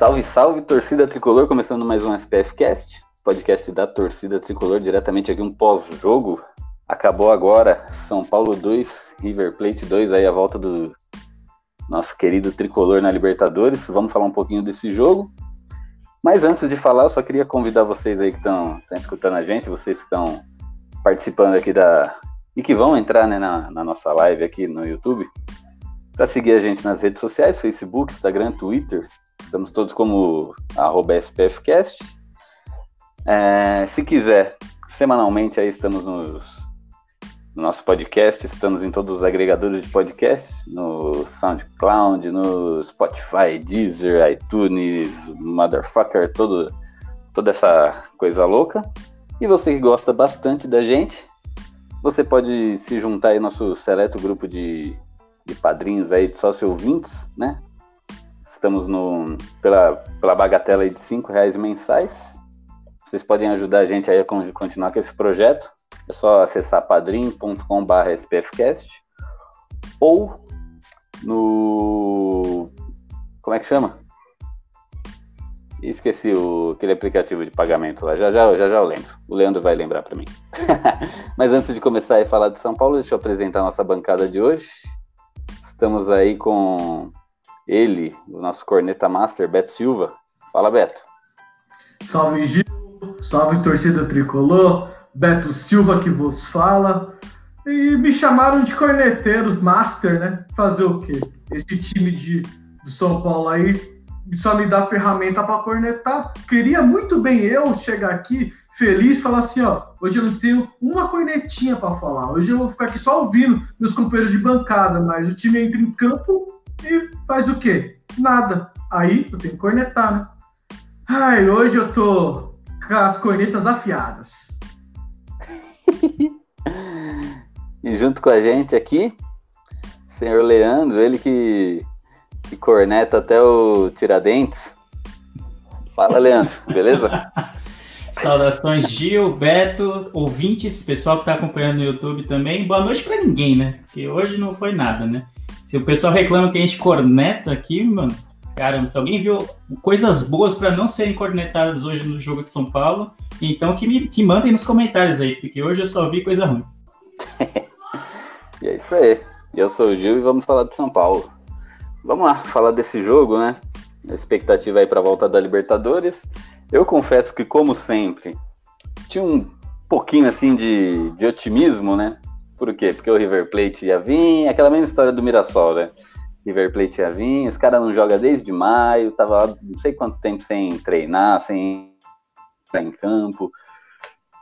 Salve, salve, torcida tricolor, começando mais um SPF Cast, podcast da torcida tricolor, diretamente aqui um pós-jogo. Acabou agora, São Paulo 2, River Plate 2, aí a volta do nosso querido tricolor na Libertadores. Vamos falar um pouquinho desse jogo. Mas antes de falar, eu só queria convidar vocês aí que estão escutando a gente, vocês que estão participando aqui da. e que vão entrar né, na, na nossa live aqui no YouTube, para seguir a gente nas redes sociais, Facebook, Instagram, Twitter, Estamos todos como SPFcast. É, se quiser, semanalmente aí estamos nos, no nosso podcast, estamos em todos os agregadores de podcast, no SoundCloud, no Spotify, Deezer, iTunes, Motherfucker, todo, toda essa coisa louca. E você que gosta bastante da gente, você pode se juntar aí ao nosso seleto grupo de, de padrinhos aí, de sócio ouvintes, né? Estamos no, pela, pela bagatela de cinco reais mensais. Vocês podem ajudar a gente aí a continuar com esse projeto. É só acessar padrim.com.br spfcast ou no... como é que chama? Esqueci o, aquele aplicativo de pagamento lá. Já já, já já eu lembro. O Leandro vai lembrar para mim. Mas antes de começar a falar de São Paulo, deixa eu apresentar a nossa bancada de hoje. Estamos aí com ele, o nosso corneta master, Beto Silva. Fala, Beto. Salve, Gil. Salve, torcida tricolor. Beto Silva que vos fala. E me chamaram de corneteiro master, né? Fazer o quê? Esse time de, do São Paulo aí só me dá ferramenta para cornetar. Queria muito bem eu chegar aqui feliz e falar assim, ó, hoje eu não tenho uma cornetinha para falar. Hoje eu vou ficar aqui só ouvindo meus companheiros de bancada, mas o time entra em campo e faz o quê? Nada. Aí eu tenho que cornetar, né? Ai, hoje eu tô com as cornetas afiadas. e junto com a gente aqui, senhor Leandro, ele que, que corneta até o Tiradentes. Fala, Leandro, beleza? Saudações, Gil, Beto, ouvintes, pessoal que está acompanhando no YouTube também. Boa noite para ninguém, né? Porque hoje não foi nada, né? Se o pessoal reclama que a gente corneta aqui, mano, caramba, se alguém viu coisas boas para não serem cornetadas hoje no jogo de São Paulo, então que, me, que mandem nos comentários aí, porque hoje eu só vi coisa ruim. e é isso aí. Eu sou o Gil e vamos falar de São Paulo. Vamos lá, falar desse jogo, né? A expectativa aí para a volta da Libertadores. Eu confesso que, como sempre, tinha um pouquinho assim de, de otimismo, né? Por quê? Porque o River Plate ia vir, aquela mesma história do Mirassol, né? River Plate ia vir, os caras não jogam desde maio, tava não sei quanto tempo sem treinar, sem entrar em campo.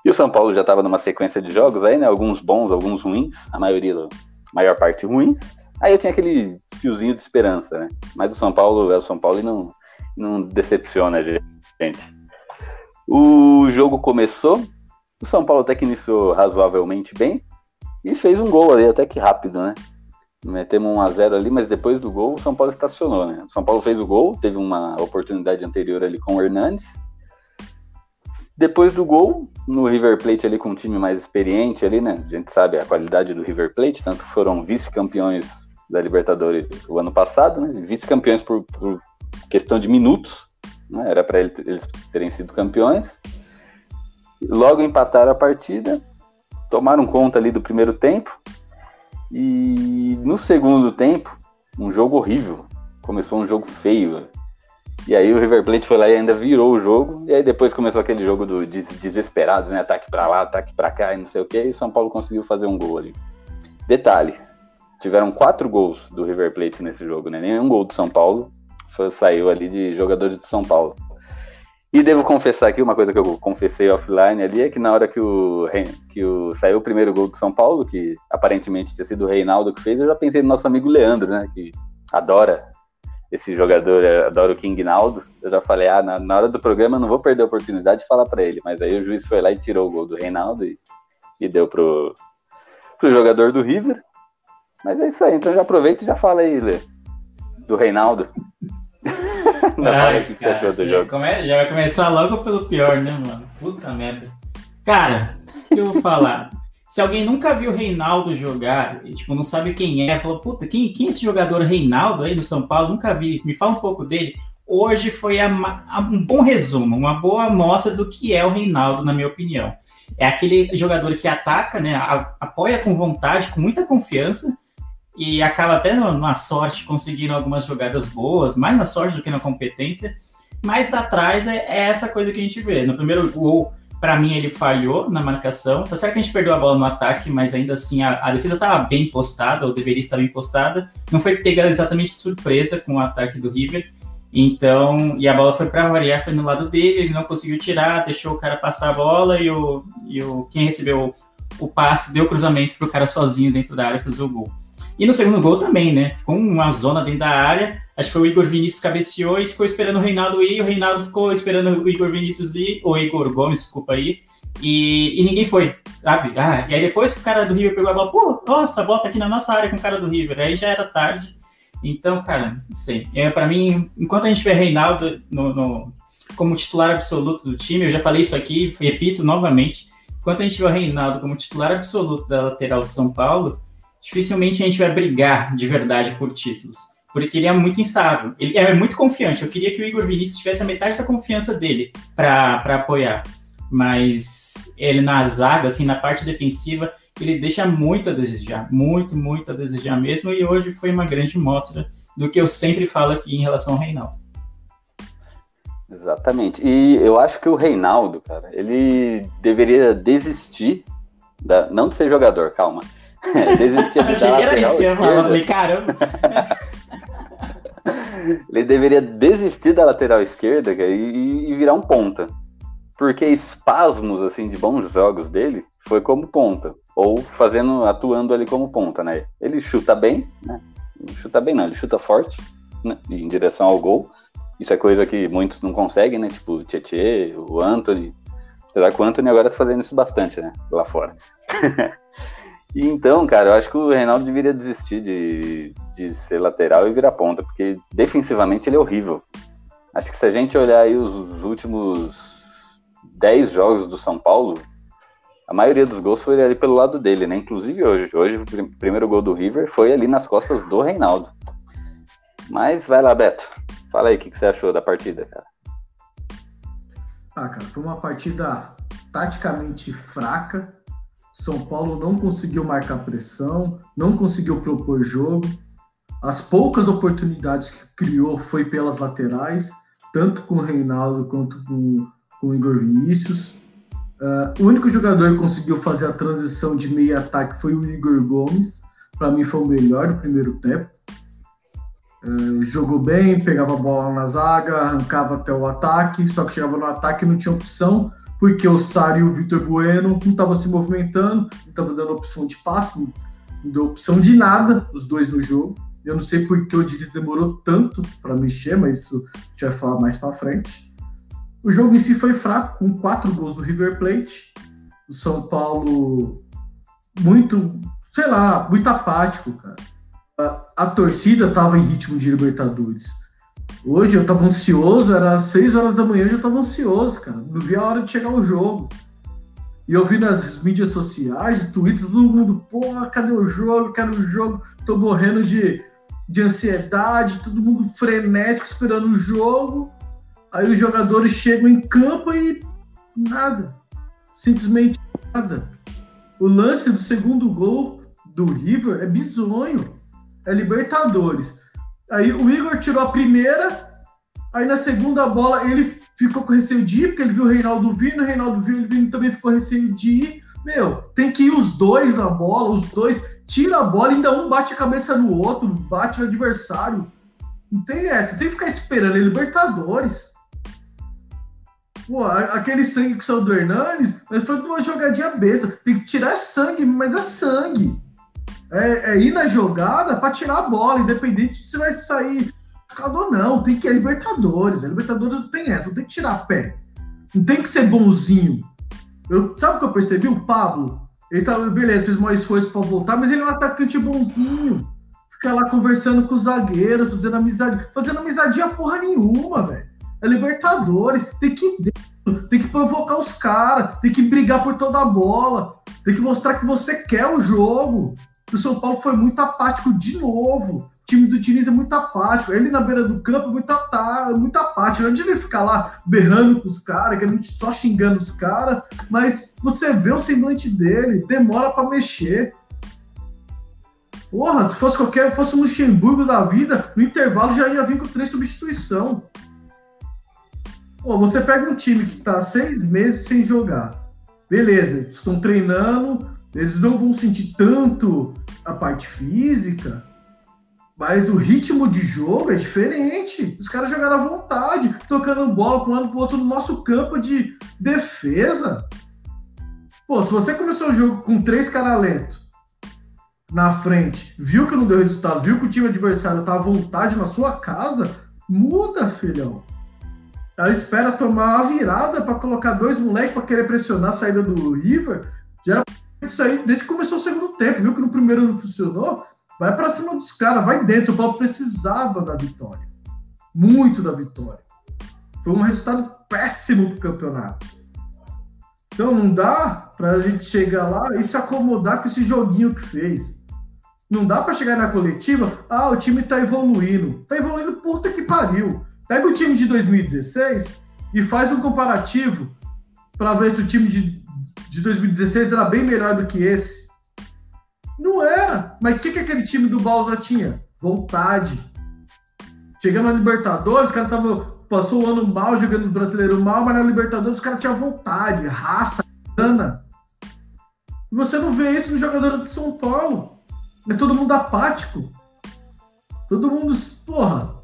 E o São Paulo já estava numa sequência de jogos aí, né? Alguns bons, alguns ruins, a maioria, a maior parte ruins. Aí eu tinha aquele fiozinho de esperança, né? Mas o São Paulo é o São Paulo e não, não decepciona a gente. O jogo começou, o São Paulo até que iniciou razoavelmente bem, e fez um gol ali, até que rápido, né? Metemos 1 a 0 ali, mas depois do gol o São Paulo estacionou, né? O São Paulo fez o gol, teve uma oportunidade anterior ali com o Hernandes. Depois do gol, no River Plate ali com um time mais experiente ali, né? A gente sabe a qualidade do River Plate, tanto foram vice-campeões da Libertadores o ano passado, né? Vice-campeões por, por, questão de minutos, né? Era para eles terem sido campeões. Logo empataram a partida tomaram conta ali do primeiro tempo. E no segundo tempo, um jogo horrível. Começou um jogo feio. E aí o River Plate foi lá e ainda virou o jogo. E aí depois começou aquele jogo do desesperados, né? Ataque para lá, ataque para cá e não sei o que. E São Paulo conseguiu fazer um gol ali. Detalhe: tiveram quatro gols do River Plate nesse jogo, né? Nenhum gol do São Paulo foi, saiu ali de jogadores do São Paulo. E devo confessar aqui uma coisa que eu confessei offline ali, é que na hora que o, que o saiu o primeiro gol do São Paulo, que aparentemente tinha sido o Reinaldo que fez, eu já pensei no nosso amigo Leandro, né? Que adora esse jogador adora o King Naldo. Eu já falei, ah, na, na hora do programa não vou perder a oportunidade de falar para ele. Mas aí o juiz foi lá e tirou o gol do Reinaldo e, e deu pro, pro jogador do River. Mas é isso aí, então já aproveita e já fala aí, Lê, do Reinaldo. Não, Ai, que cara, você achou do jogo? Come... Já vai começar logo pelo pior, né, mano? Puta merda. Cara, o que eu vou falar? Se alguém nunca viu o Reinaldo jogar, e, tipo, não sabe quem é, falou, puta, quem, quem é esse jogador Reinaldo aí no São Paulo? Nunca vi, me fala um pouco dele. Hoje foi a, a, um bom resumo, uma boa amostra do que é o Reinaldo, na minha opinião. É aquele jogador que ataca, né, a, apoia com vontade, com muita confiança, e acaba até na sorte conseguindo algumas jogadas boas, mais na sorte do que na competência. Mas atrás é, é essa coisa que a gente vê. No primeiro gol, para mim, ele falhou na marcação. Tá certo que a gente perdeu a bola no ataque, mas ainda assim a, a defesa estava bem postada, ou deveria estar bem postada. Não foi pegada exatamente surpresa com o ataque do River. Então, e a bola foi para variar, foi no lado dele, ele não conseguiu tirar, deixou o cara passar a bola e o, e o quem recebeu o, passe deu cruzamento para o cara sozinho dentro da área fazer o gol. E no segundo gol também, né? Ficou uma zona dentro da área. Acho que foi o Igor Vinícius cabeceou e ficou esperando o Reinaldo ir. O Reinaldo ficou esperando o Igor Vinícius ir, ou Igor Gomes, desculpa aí. E, e ninguém foi, sabe? Ah, e aí depois que o cara do River pegou a bola, pô, nossa, a bola tá aqui na nossa área com o cara do River. Aí já era tarde. Então, cara, não sei. É, para mim, enquanto a gente vê Reinaldo no, no, como titular absoluto do time, eu já falei isso aqui, repito novamente. Enquanto a gente o Reinaldo como titular absoluto da lateral de São Paulo, dificilmente a gente vai brigar de verdade por títulos. Porque ele é muito instável. Ele é muito confiante. Eu queria que o Igor Vinícius tivesse a metade da confiança dele para apoiar. Mas ele na zaga, assim, na parte defensiva, ele deixa muito a desejar. Muito, muito a desejar mesmo. E hoje foi uma grande mostra do que eu sempre falo aqui em relação ao Reinaldo. Exatamente. E eu acho que o Reinaldo, cara, ele deveria desistir, da, não de ser jogador, calma, Desistia de Achei que era isso que eu ia falar, falei, caramba. Ele deveria desistir da lateral esquerda e, e, virar um ponta. Porque espasmos assim de bons jogos dele foi como ponta. Ou fazendo, atuando ali como ponta, né? Ele chuta bem, né? chuta bem não, ele chuta forte, né? em direção ao gol. Isso é coisa que muitos não conseguem, né? Tipo o Tietê, o Anthony. Apesar que o Anthony agora tá fazendo isso bastante, né? Lá fora. E então, cara, eu acho que o Reinaldo deveria desistir de, de ser lateral e virar ponta, porque defensivamente ele é horrível. Acho que se a gente olhar aí os, os últimos 10 jogos do São Paulo, a maioria dos gols foi ali pelo lado dele, né? Inclusive hoje. Hoje o pr primeiro gol do River foi ali nas costas do Reinaldo. Mas vai lá, Beto. Fala aí o que, que você achou da partida, cara. Ah, cara, foi uma partida taticamente fraca, são Paulo não conseguiu marcar pressão, não conseguiu propor jogo. As poucas oportunidades que criou foi pelas laterais, tanto com o Reinaldo quanto com, com o Igor Vinícius. Uh, o único jogador que conseguiu fazer a transição de meio ataque foi o Igor Gomes. Para mim foi o melhor do primeiro tempo. Uh, jogou bem, pegava a bola na zaga, arrancava até o ataque, só que chegava no ataque e não tinha opção porque o Sari e o Vitor Bueno não estavam se movimentando, não estavam dando opção de passe, não deu opção de nada, os dois no jogo. Eu não sei por que o Diniz demorou tanto para mexer, mas isso a gente vai falar mais para frente. O jogo em si foi fraco, com quatro gols do River Plate. O São Paulo muito, sei lá, muito apático, cara. A, a torcida estava em ritmo de Libertadores Hoje eu tava ansioso, era 6 horas da manhã, eu já tava ansioso, cara. Não via a hora de chegar o jogo. E eu vi nas mídias sociais, no Twitter, todo mundo, pô, cadê o jogo? Quero o jogo, tô morrendo de, de ansiedade, todo mundo frenético esperando o jogo. Aí os jogadores chegam em campo e nada. Simplesmente nada. O lance do segundo gol do River é bizonho. É Libertadores. Aí o Igor tirou a primeira, aí na segunda bola ele ficou com receio de ir, porque ele viu o Reinaldo vindo, o Reinaldo viu ele vindo também ficou receio de ir. Meu, tem que ir os dois na bola, os dois tira a bola, ainda um bate a cabeça no outro, bate no adversário. Não tem essa, tem que ficar esperando é Libertadores. Pô, aquele sangue que saiu do Hernanes, mas foi uma jogadinha besta. Tem que tirar sangue, mas é sangue é, é ir na jogada para tirar a bola, independente se você vai sair ofuscador, não. Tem que a Libertadores. A Libertadores não tem essa, não tem que tirar pé. Não tem que ser bonzinho. Eu, sabe o que eu percebi? O Pablo, ele tá, beleza, fez mais esforço pra voltar, mas ele é um atacante bonzinho. Fica lá conversando com os zagueiros, fazendo amizade. Fazendo amizadinha porra nenhuma, velho. É Libertadores. Tem que ir dentro, tem que provocar os caras, tem que brigar por toda a bola, tem que mostrar que você quer o jogo. O São Paulo foi muito apático de novo. O time do Diniz é muito apático. Ele na beira do campo, muito, atá, muito apático. Não adianta ele ficar lá berrando com os caras, só xingando os caras, mas você vê o semblante dele, demora para mexer. Porra, se fosse qualquer, fosse um Luxemburgo da vida, no intervalo já ia vir com três substituição. Pô, você pega um time que tá seis meses sem jogar. Beleza, estão treinando, eles não vão sentir tanto a parte física, mas o ritmo de jogo é diferente. Os caras jogaram à vontade, tocando bola para um lado para o outro no nosso campo de defesa. Pô, se você começou o jogo com três caras lentos na frente, viu que não deu resultado, viu que o time adversário tá à vontade na sua casa, muda, filhão. Ela espera tomar a virada para colocar dois moleques para querer pressionar a saída do River. Já isso aí desde que começou o segundo tempo, viu que no primeiro não funcionou, vai para cima dos caras, vai dentro. O São Paulo precisava da vitória, muito da vitória. Foi um resultado péssimo pro campeonato. Então não dá para a gente chegar lá e se acomodar com esse joguinho que fez. Não dá para chegar na coletiva, ah, o time tá evoluindo. Tá evoluindo puta que pariu. Pega o time de 2016 e faz um comparativo para ver se o time de de 2016 era bem melhor do que esse. Não era. Mas o que, que aquele time do Balsa tinha? Vontade. Chegando na Libertadores, os caras tava passou o ano mal, jogando no brasileiro mal, mas na Libertadores os caras tinham vontade, raça, gana. E você não vê isso nos jogadores de São Paulo. É todo mundo apático. Todo mundo, porra,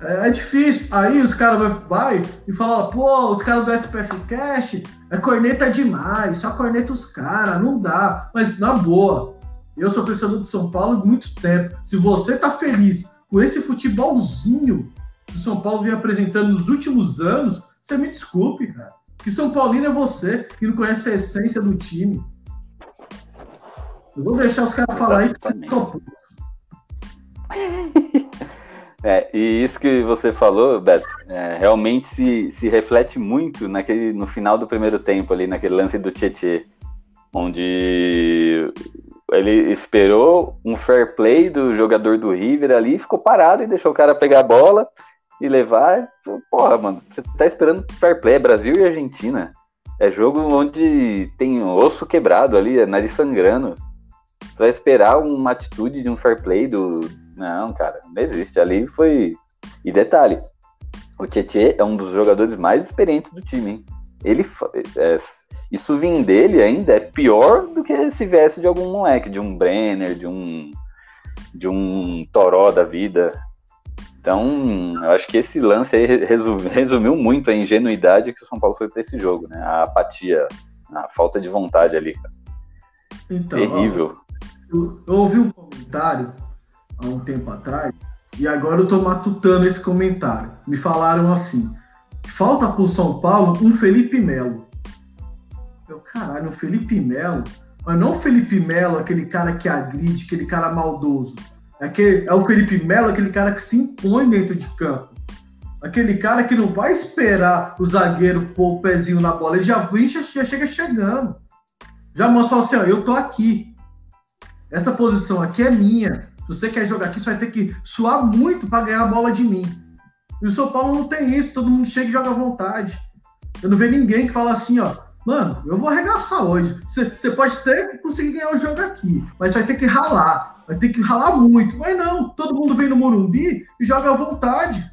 é, é difícil. Aí os caras vai, vai e falam, pô, os caras do SPF Cash é corneta demais, só corneta os caras, não dá. Mas na boa, eu sou torcedor de São Paulo há muito tempo. Se você tá feliz com esse futebolzinho que o São Paulo vem apresentando nos últimos anos, você me desculpe, cara. Que São Paulino é você que não conhece a essência do time. Eu vou deixar os caras falar aí que É, e isso que você falou, Beto, é, realmente se, se reflete muito naquele, no final do primeiro tempo, ali, naquele lance do Tietê, onde ele esperou um fair play do jogador do River ali, ficou parado e deixou o cara pegar a bola e levar. Porra, mano, você tá esperando fair play, é Brasil e Argentina. É jogo onde tem osso quebrado ali, é nariz sangrando. Pra esperar uma atitude de um fair play do, não, cara, não existe. Ali foi. E detalhe, o Tietchan é um dos jogadores mais experientes do time, hein? Ele. É, isso vir dele ainda é pior do que se viesse de algum moleque, de um Brenner, de um. de um Toró da vida. Então, eu acho que esse lance aí resumiu muito a ingenuidade que o São Paulo foi para esse jogo, né? A apatia, a falta de vontade ali, cara. Então, Terrível. Eu, eu ouvi um comentário há um tempo atrás, e agora eu tô matutando esse comentário. Me falaram assim: falta pro São Paulo um Felipe Melo. Eu, caralho, um Felipe Melo? Mas não o Felipe Melo, aquele cara que agride, aquele cara maldoso. É, aquele, é o Felipe Melo, aquele cara que se impõe dentro de campo. Aquele cara que não vai esperar o zagueiro pôr o pezinho na bola, ele já já, já chega chegando. Já mostra assim, ó, eu tô aqui. Essa posição aqui é minha. Se você quer jogar aqui, você vai ter que suar muito para ganhar a bola de mim. E o São Paulo não tem isso, todo mundo chega e joga à vontade. Eu não vejo ninguém que fala assim, ó, mano, eu vou arregaçar hoje. Você pode ter conseguir ganhar o jogo aqui, mas vai ter que ralar, vai ter que ralar muito. Mas não, todo mundo vem no Morumbi e joga à vontade.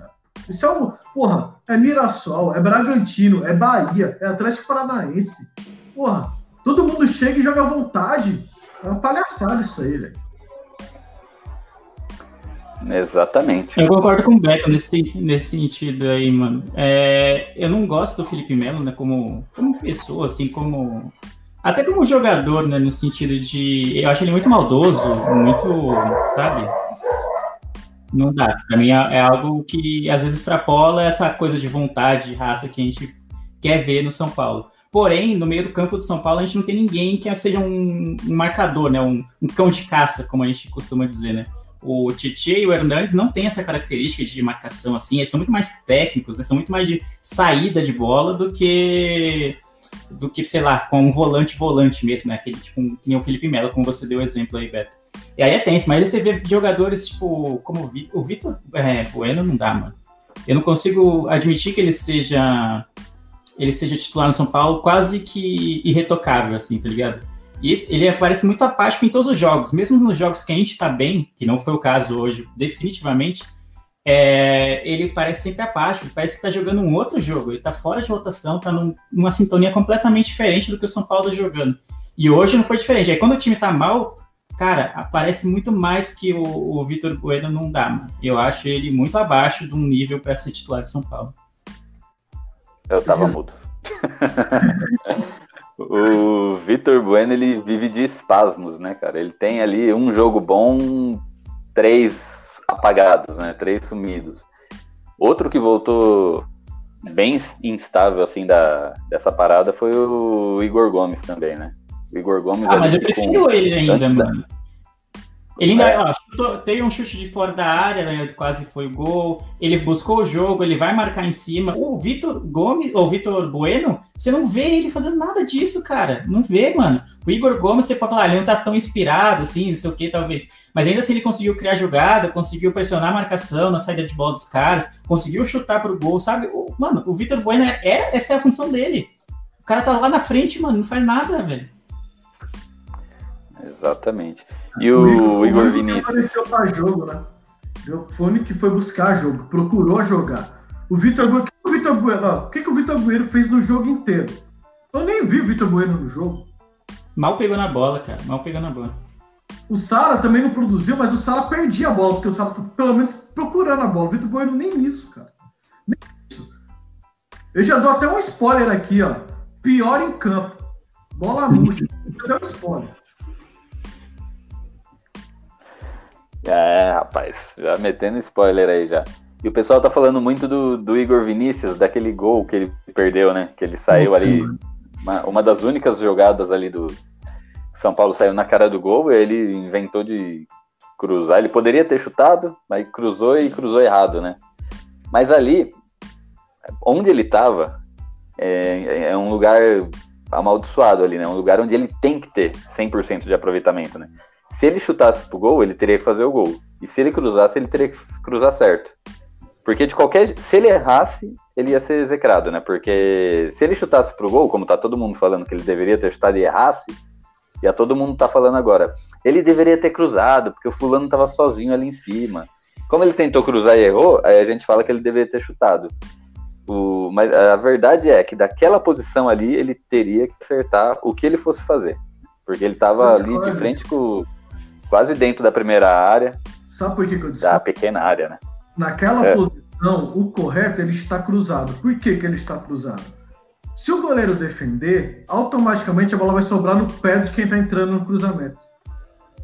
Isso é um, porra, é Mirassol, é Bragantino, é Bahia, é Atlético Paranaense. Porra, todo mundo chega e joga à vontade. É uma palhaçada isso aí, velho. Exatamente. Eu concordo com o Beto nesse, nesse sentido aí, mano. É, eu não gosto do Felipe Melo, né, como, como pessoa, assim, como. Até como jogador, né, no sentido de. Eu acho ele muito maldoso, muito. Sabe? Não dá. Pra mim é, é algo que às vezes extrapola essa coisa de vontade, de raça que a gente quer ver no São Paulo. Porém, no meio do campo do São Paulo, a gente não tem ninguém que seja um, um marcador, né? Um, um, cão de caça, como a gente costuma dizer, né? O Tietchan e o Hernandes não têm essa característica de marcação assim, eles são muito mais técnicos, né? São muito mais de saída de bola do que do que, sei lá, com um volante volante mesmo, né? Aquele tipo, um, que nem o Felipe Melo, como você deu o exemplo aí, Beto. E aí é tenso, mas aí você vê jogadores, tipo, como o Vitor é, Bueno não dá, mano. Eu não consigo admitir que ele seja ele seja titular no São Paulo quase que irretocável, assim, tá ligado? E ele aparece muito apático em todos os jogos, mesmo nos jogos que a gente tá bem, que não foi o caso hoje, definitivamente, é, ele parece sempre apático, parece que tá jogando um outro jogo, ele tá fora de rotação, tá num, numa sintonia completamente diferente do que o São Paulo tá jogando. E hoje não foi diferente. Aí quando o time tá mal, cara, aparece muito mais que o, o Vitor Bueno não dá, mano. Eu acho ele muito abaixo de um nível para ser titular de São Paulo. Eu tava mudo. o Vitor Bueno, ele vive de espasmos, né, cara? Ele tem ali um jogo bom, três apagados, né? Três sumidos. Outro que voltou bem instável, assim, da, dessa parada foi o Igor Gomes também, né? O Igor Gomes... Ah, mas eu prefiro ele ainda, mano. Da... Ele ainda, é. ó, chutou, teve um chute de fora da área, né, quase foi gol. Ele buscou o jogo, ele vai marcar em cima. O Vitor Gomes, ou Vitor Bueno, você não vê ele fazendo nada disso, cara. Não vê, mano. O Igor Gomes, você pode falar, ele não tá tão inspirado, assim, não sei o que, talvez. Mas ainda assim ele conseguiu criar jogada, conseguiu pressionar a marcação na saída de bola dos caras, conseguiu chutar pro gol, sabe? O, mano, o Vitor Bueno, é, é, essa é a função dele. O cara tá lá na frente, mano, não faz nada, velho. Exatamente. E o, o Igor Vinícius? apareceu para jogo, né? Foi o que foi buscar jogo, procurou jogar. O Vitor Bueno, o Vitor Bueno, o que, que o Vitor Bueno fez no jogo inteiro? Eu nem vi o Vitor Bueno no jogo. Mal pegou na bola, cara. Mal pegou na bola. O Sara também não produziu, mas o Sara perdia a bola, porque o Sara tá pelo menos procurando a bola. O Vitor Bueno nem isso, cara. Nem isso. Eu já dou até um spoiler aqui, ó. Pior em campo. Bola murcha. Eu um spoiler. É, rapaz, já metendo spoiler aí já. E o pessoal tá falando muito do, do Igor Vinícius, daquele gol que ele perdeu, né? Que ele saiu ali. Uma, uma das únicas jogadas ali do. São Paulo saiu na cara do gol, e ele inventou de cruzar. Ele poderia ter chutado, mas cruzou e cruzou errado, né? Mas ali, onde ele tava, é, é um lugar amaldiçoado ali, né? Um lugar onde ele tem que ter 100% de aproveitamento, né? Se ele chutasse pro gol, ele teria que fazer o gol. E se ele cruzasse, ele teria que cruzar certo. Porque de qualquer. Se ele errasse, ele ia ser execrado, né? Porque se ele chutasse pro gol, como tá todo mundo falando que ele deveria ter chutado e errasse, e a todo mundo tá falando agora, ele deveria ter cruzado, porque o fulano tava sozinho ali em cima. Como ele tentou cruzar e errou, aí a gente fala que ele deveria ter chutado. O, mas a verdade é que daquela posição ali, ele teria que acertar o que ele fosse fazer. Porque ele tava ali de frente com, quase dentro da primeira área. Sabe por que, que eu disse? Da pequena área, né? Naquela é. posição, o correto ele está cruzado. Por que, que ele está cruzado? Se o goleiro defender, automaticamente a bola vai sobrar no pé de quem está entrando no cruzamento.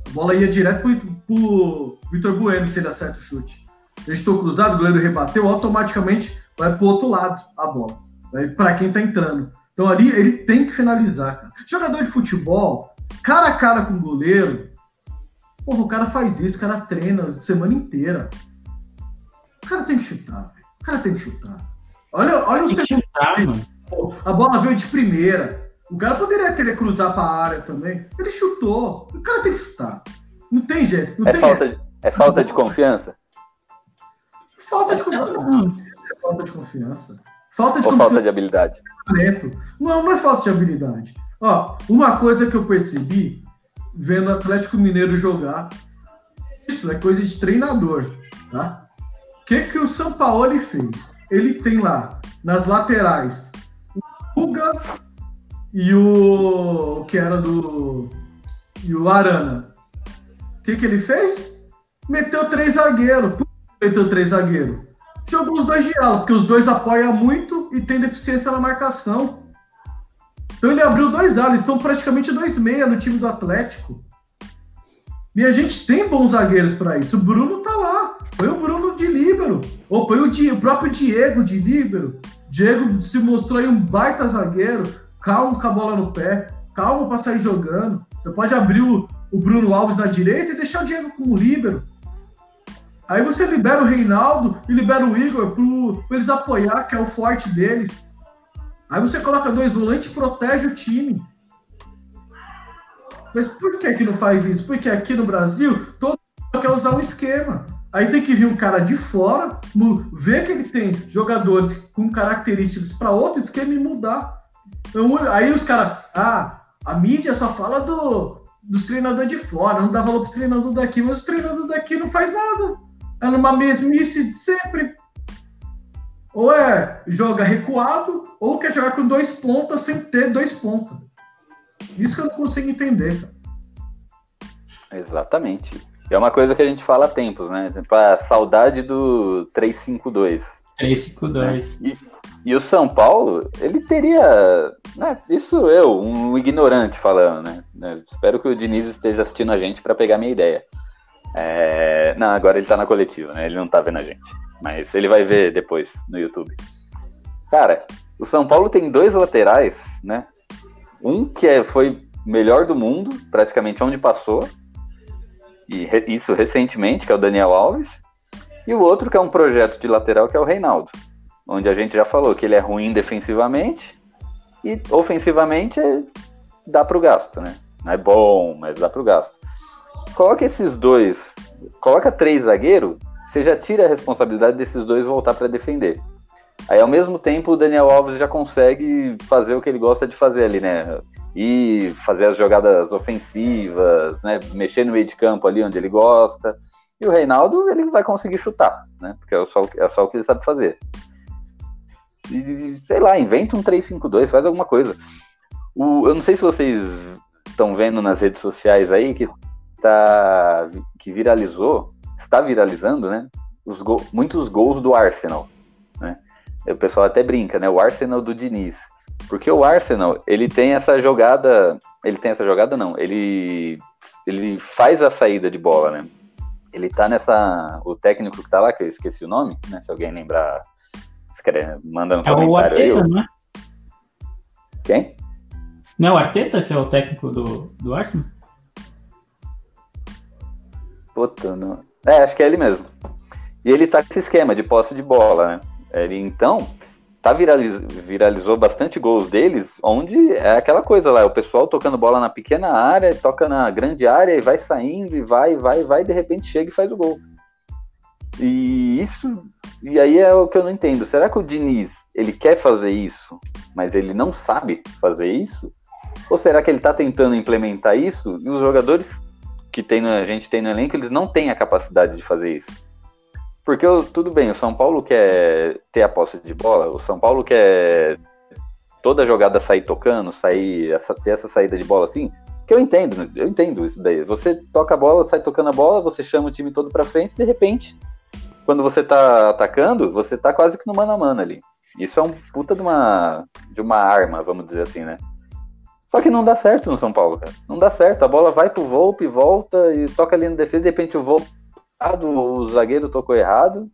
A bola ia direto para o Vitor Bueno se ele acerta o chute. Eu estou cruzado, o goleiro rebateu, automaticamente vai para o outro lado a bola. Vai para quem está entrando. Então ali ele tem que finalizar. Jogador de futebol, cara a cara com o goleiro, Porra, o cara faz isso, o cara treina semana inteira. O cara tem que chutar, velho. O cara tem que chutar. Olha, olha o segundo. A bola veio de primeira. O cara poderia querer cruzar pra área também. Ele chutou. O cara tem que chutar. Não tem jeito. Não é, tem falta jeito. De, é falta de confiança? Falta de confiança. É falta de confiança. Falta de Ou confiança. falta de habilidade? Não, não é falta de habilidade. Ó, uma coisa que eu percebi vendo Atlético Mineiro jogar. Isso é coisa de treinador, tá? O que, que o São Paulo fez? Ele tem lá, nas laterais, o Guga e o que era do... e o Arana. O que, que ele fez? Meteu três zagueiros. Por que meteu três zagueiros? Jogou os dois de ala, porque os dois apoiam muito e tem deficiência na marcação. Então ele abriu dois alas, estão praticamente dois meia no time do Atlético. E a gente tem bons zagueiros para isso. O Bruno tá lá. Põe o Bruno de líbero. Ou põe o, Di, o próprio Diego de líbero. Diego se mostrou aí um baita zagueiro. Calmo com a bola no pé. Calmo para sair jogando. Você pode abrir o, o Bruno Alves na direita e deixar o Diego como líbero. Aí você libera o Reinaldo e libera o Igor para eles apoiar, que é o forte deles. Aí você coloca dois volantes e protege o time. Mas por que que não faz isso? Porque aqui no Brasil, todo mundo quer usar um esquema. Aí tem que vir um cara de fora, ver que ele tem jogadores com características para outro esquema e mudar. Então, aí os caras, ah, a mídia só fala do, dos treinadores de fora, não dá valor pro treinador daqui, mas o treinador daqui não faz nada. É numa mesmice de sempre. Ou é joga recuado, ou quer jogar com dois pontas sem ter dois pontos. Isso que eu não consigo entender. Cara. Exatamente. É uma coisa que a gente fala há tempos, né? Tipo, a saudade do 352. 352. E, e o São Paulo, ele teria. Né, isso eu, um ignorante falando, né? né espero que o Diniz esteja assistindo a gente para pegar minha ideia. É, não, agora ele tá na coletiva, né? Ele não tá vendo a gente. Mas ele vai ver depois no YouTube. Cara, o São Paulo tem dois laterais, né? Um que é, foi melhor do mundo, praticamente onde passou, e re, isso recentemente, que é o Daniel Alves, e o outro que é um projeto de lateral, que é o Reinaldo, onde a gente já falou que ele é ruim defensivamente e ofensivamente é, dá para o gasto, né? Não é bom, mas dá para o gasto. Coloca esses dois, coloca três zagueiros, você já tira a responsabilidade desses dois voltar para defender. Aí, ao mesmo tempo, o Daniel Alves já consegue fazer o que ele gosta de fazer ali, né? E fazer as jogadas ofensivas, né? Mexer no meio de campo ali onde ele gosta. E o Reinaldo, ele vai conseguir chutar, né? Porque é só, é só o que ele sabe fazer. E, sei lá, inventa um 3-5-2, faz alguma coisa. O, eu não sei se vocês estão vendo nas redes sociais aí que, tá, que viralizou, está viralizando, né? Os go, muitos gols do Arsenal. Né? O pessoal até brinca, né? O Arsenal do Diniz. Porque o Arsenal, ele tem essa jogada. Ele tem essa jogada, não. Ele, ele faz a saída de bola, né? Ele tá nessa. O técnico que tá lá, que eu esqueci o nome, né? Se alguém lembrar, escreve, manda no é comentário o Arteta, aí. Né? Quem? Não é o Arteta, que é o técnico do, do Arsenal? Puta, não. É, acho que é ele mesmo. E ele tá com esse esquema de posse de bola, né? Ele, então, tá viraliz, viralizou bastante gols deles, onde é aquela coisa lá, o pessoal tocando bola na pequena área, toca na grande área e vai saindo e vai, vai, vai, e de repente chega e faz o gol. E isso, e aí é o que eu não entendo. Será que o Diniz, ele quer fazer isso, mas ele não sabe fazer isso? Ou será que ele tá tentando implementar isso e os jogadores que tem a gente tem no elenco, eles não têm a capacidade de fazer isso? Porque tudo bem, o São Paulo quer ter a posse de bola, o São Paulo quer toda jogada sair tocando, sair, essa, ter essa saída de bola assim, que eu entendo, eu entendo isso daí. Você toca a bola, sai tocando a bola, você chama o time todo pra frente, de repente, quando você tá atacando, você tá quase que no mano a mano ali. Isso é um puta de uma, de uma arma, vamos dizer assim, né? Só que não dá certo no São Paulo, cara. Não dá certo. A bola vai pro Volpe, volta e toca ali no defesa, de repente o Volpe o zagueiro tocou errado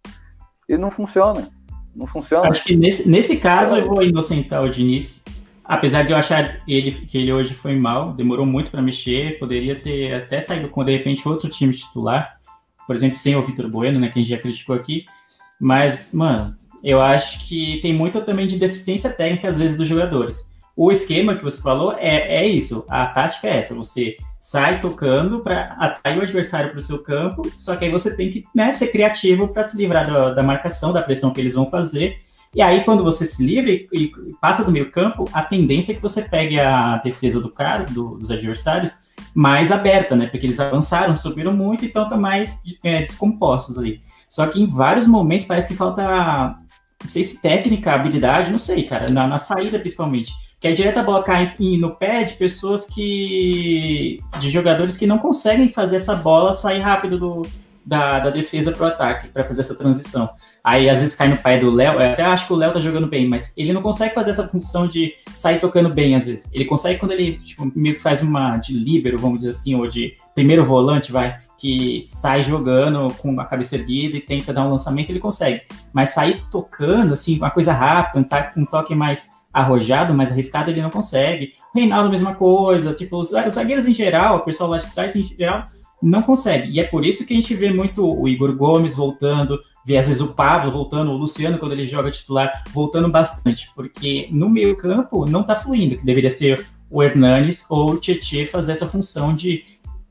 e não funciona. Não funciona. Acho que nesse, nesse caso eu vou inocentar o Diniz. Apesar de eu achar ele, que ele hoje foi mal, demorou muito para mexer, poderia ter até saído com de repente outro time titular, por exemplo, sem o Vitor Bueno, né, que a gente já criticou aqui. Mas, mano, eu acho que tem muito também de deficiência técnica às vezes dos jogadores. O esquema que você falou é, é isso, a tática é essa, você sai tocando para atrair o adversário para o seu campo, só que aí você tem que né, ser criativo para se livrar da, da, marcação, da pressão que eles vão fazer. E aí, quando você se livra e, passa do meio campo, a tendência é que você pegue a defesa do cara, do, dos adversários, mais aberta, né? Porque eles avançaram, subiram muito e estão mais é, descompostos ali. Só que em vários momentos parece que falta, não sei se técnica, habilidade, não sei, cara, na, na saída principalmente que a direta bola cai no pé de pessoas que. de jogadores que não conseguem fazer essa bola sair rápido do, da, da defesa para o ataque, para fazer essa transição. Aí às vezes cai no pai do Léo, até acho que o Léo tá jogando bem, mas ele não consegue fazer essa função de sair tocando bem às vezes. Ele consegue quando ele tipo, meio que faz uma de líbero, vamos dizer assim, ou de primeiro volante, vai, que sai jogando com a cabeça erguida e tenta dar um lançamento, ele consegue. Mas sair tocando, assim, uma coisa rápida, um, toque mais arrojado, mais arriscado, ele não consegue. Reinaldo, mesma coisa. Tipo, os, os zagueiros em geral, o pessoal lá de trás em geral, não consegue. E é por isso que a gente vê muito o Igor Gomes voltando, vê às vezes o Pablo voltando, o Luciano, quando ele joga titular, voltando bastante, porque no meio campo não tá fluindo, que deveria ser o Hernanes ou o Tietchan fazer essa função de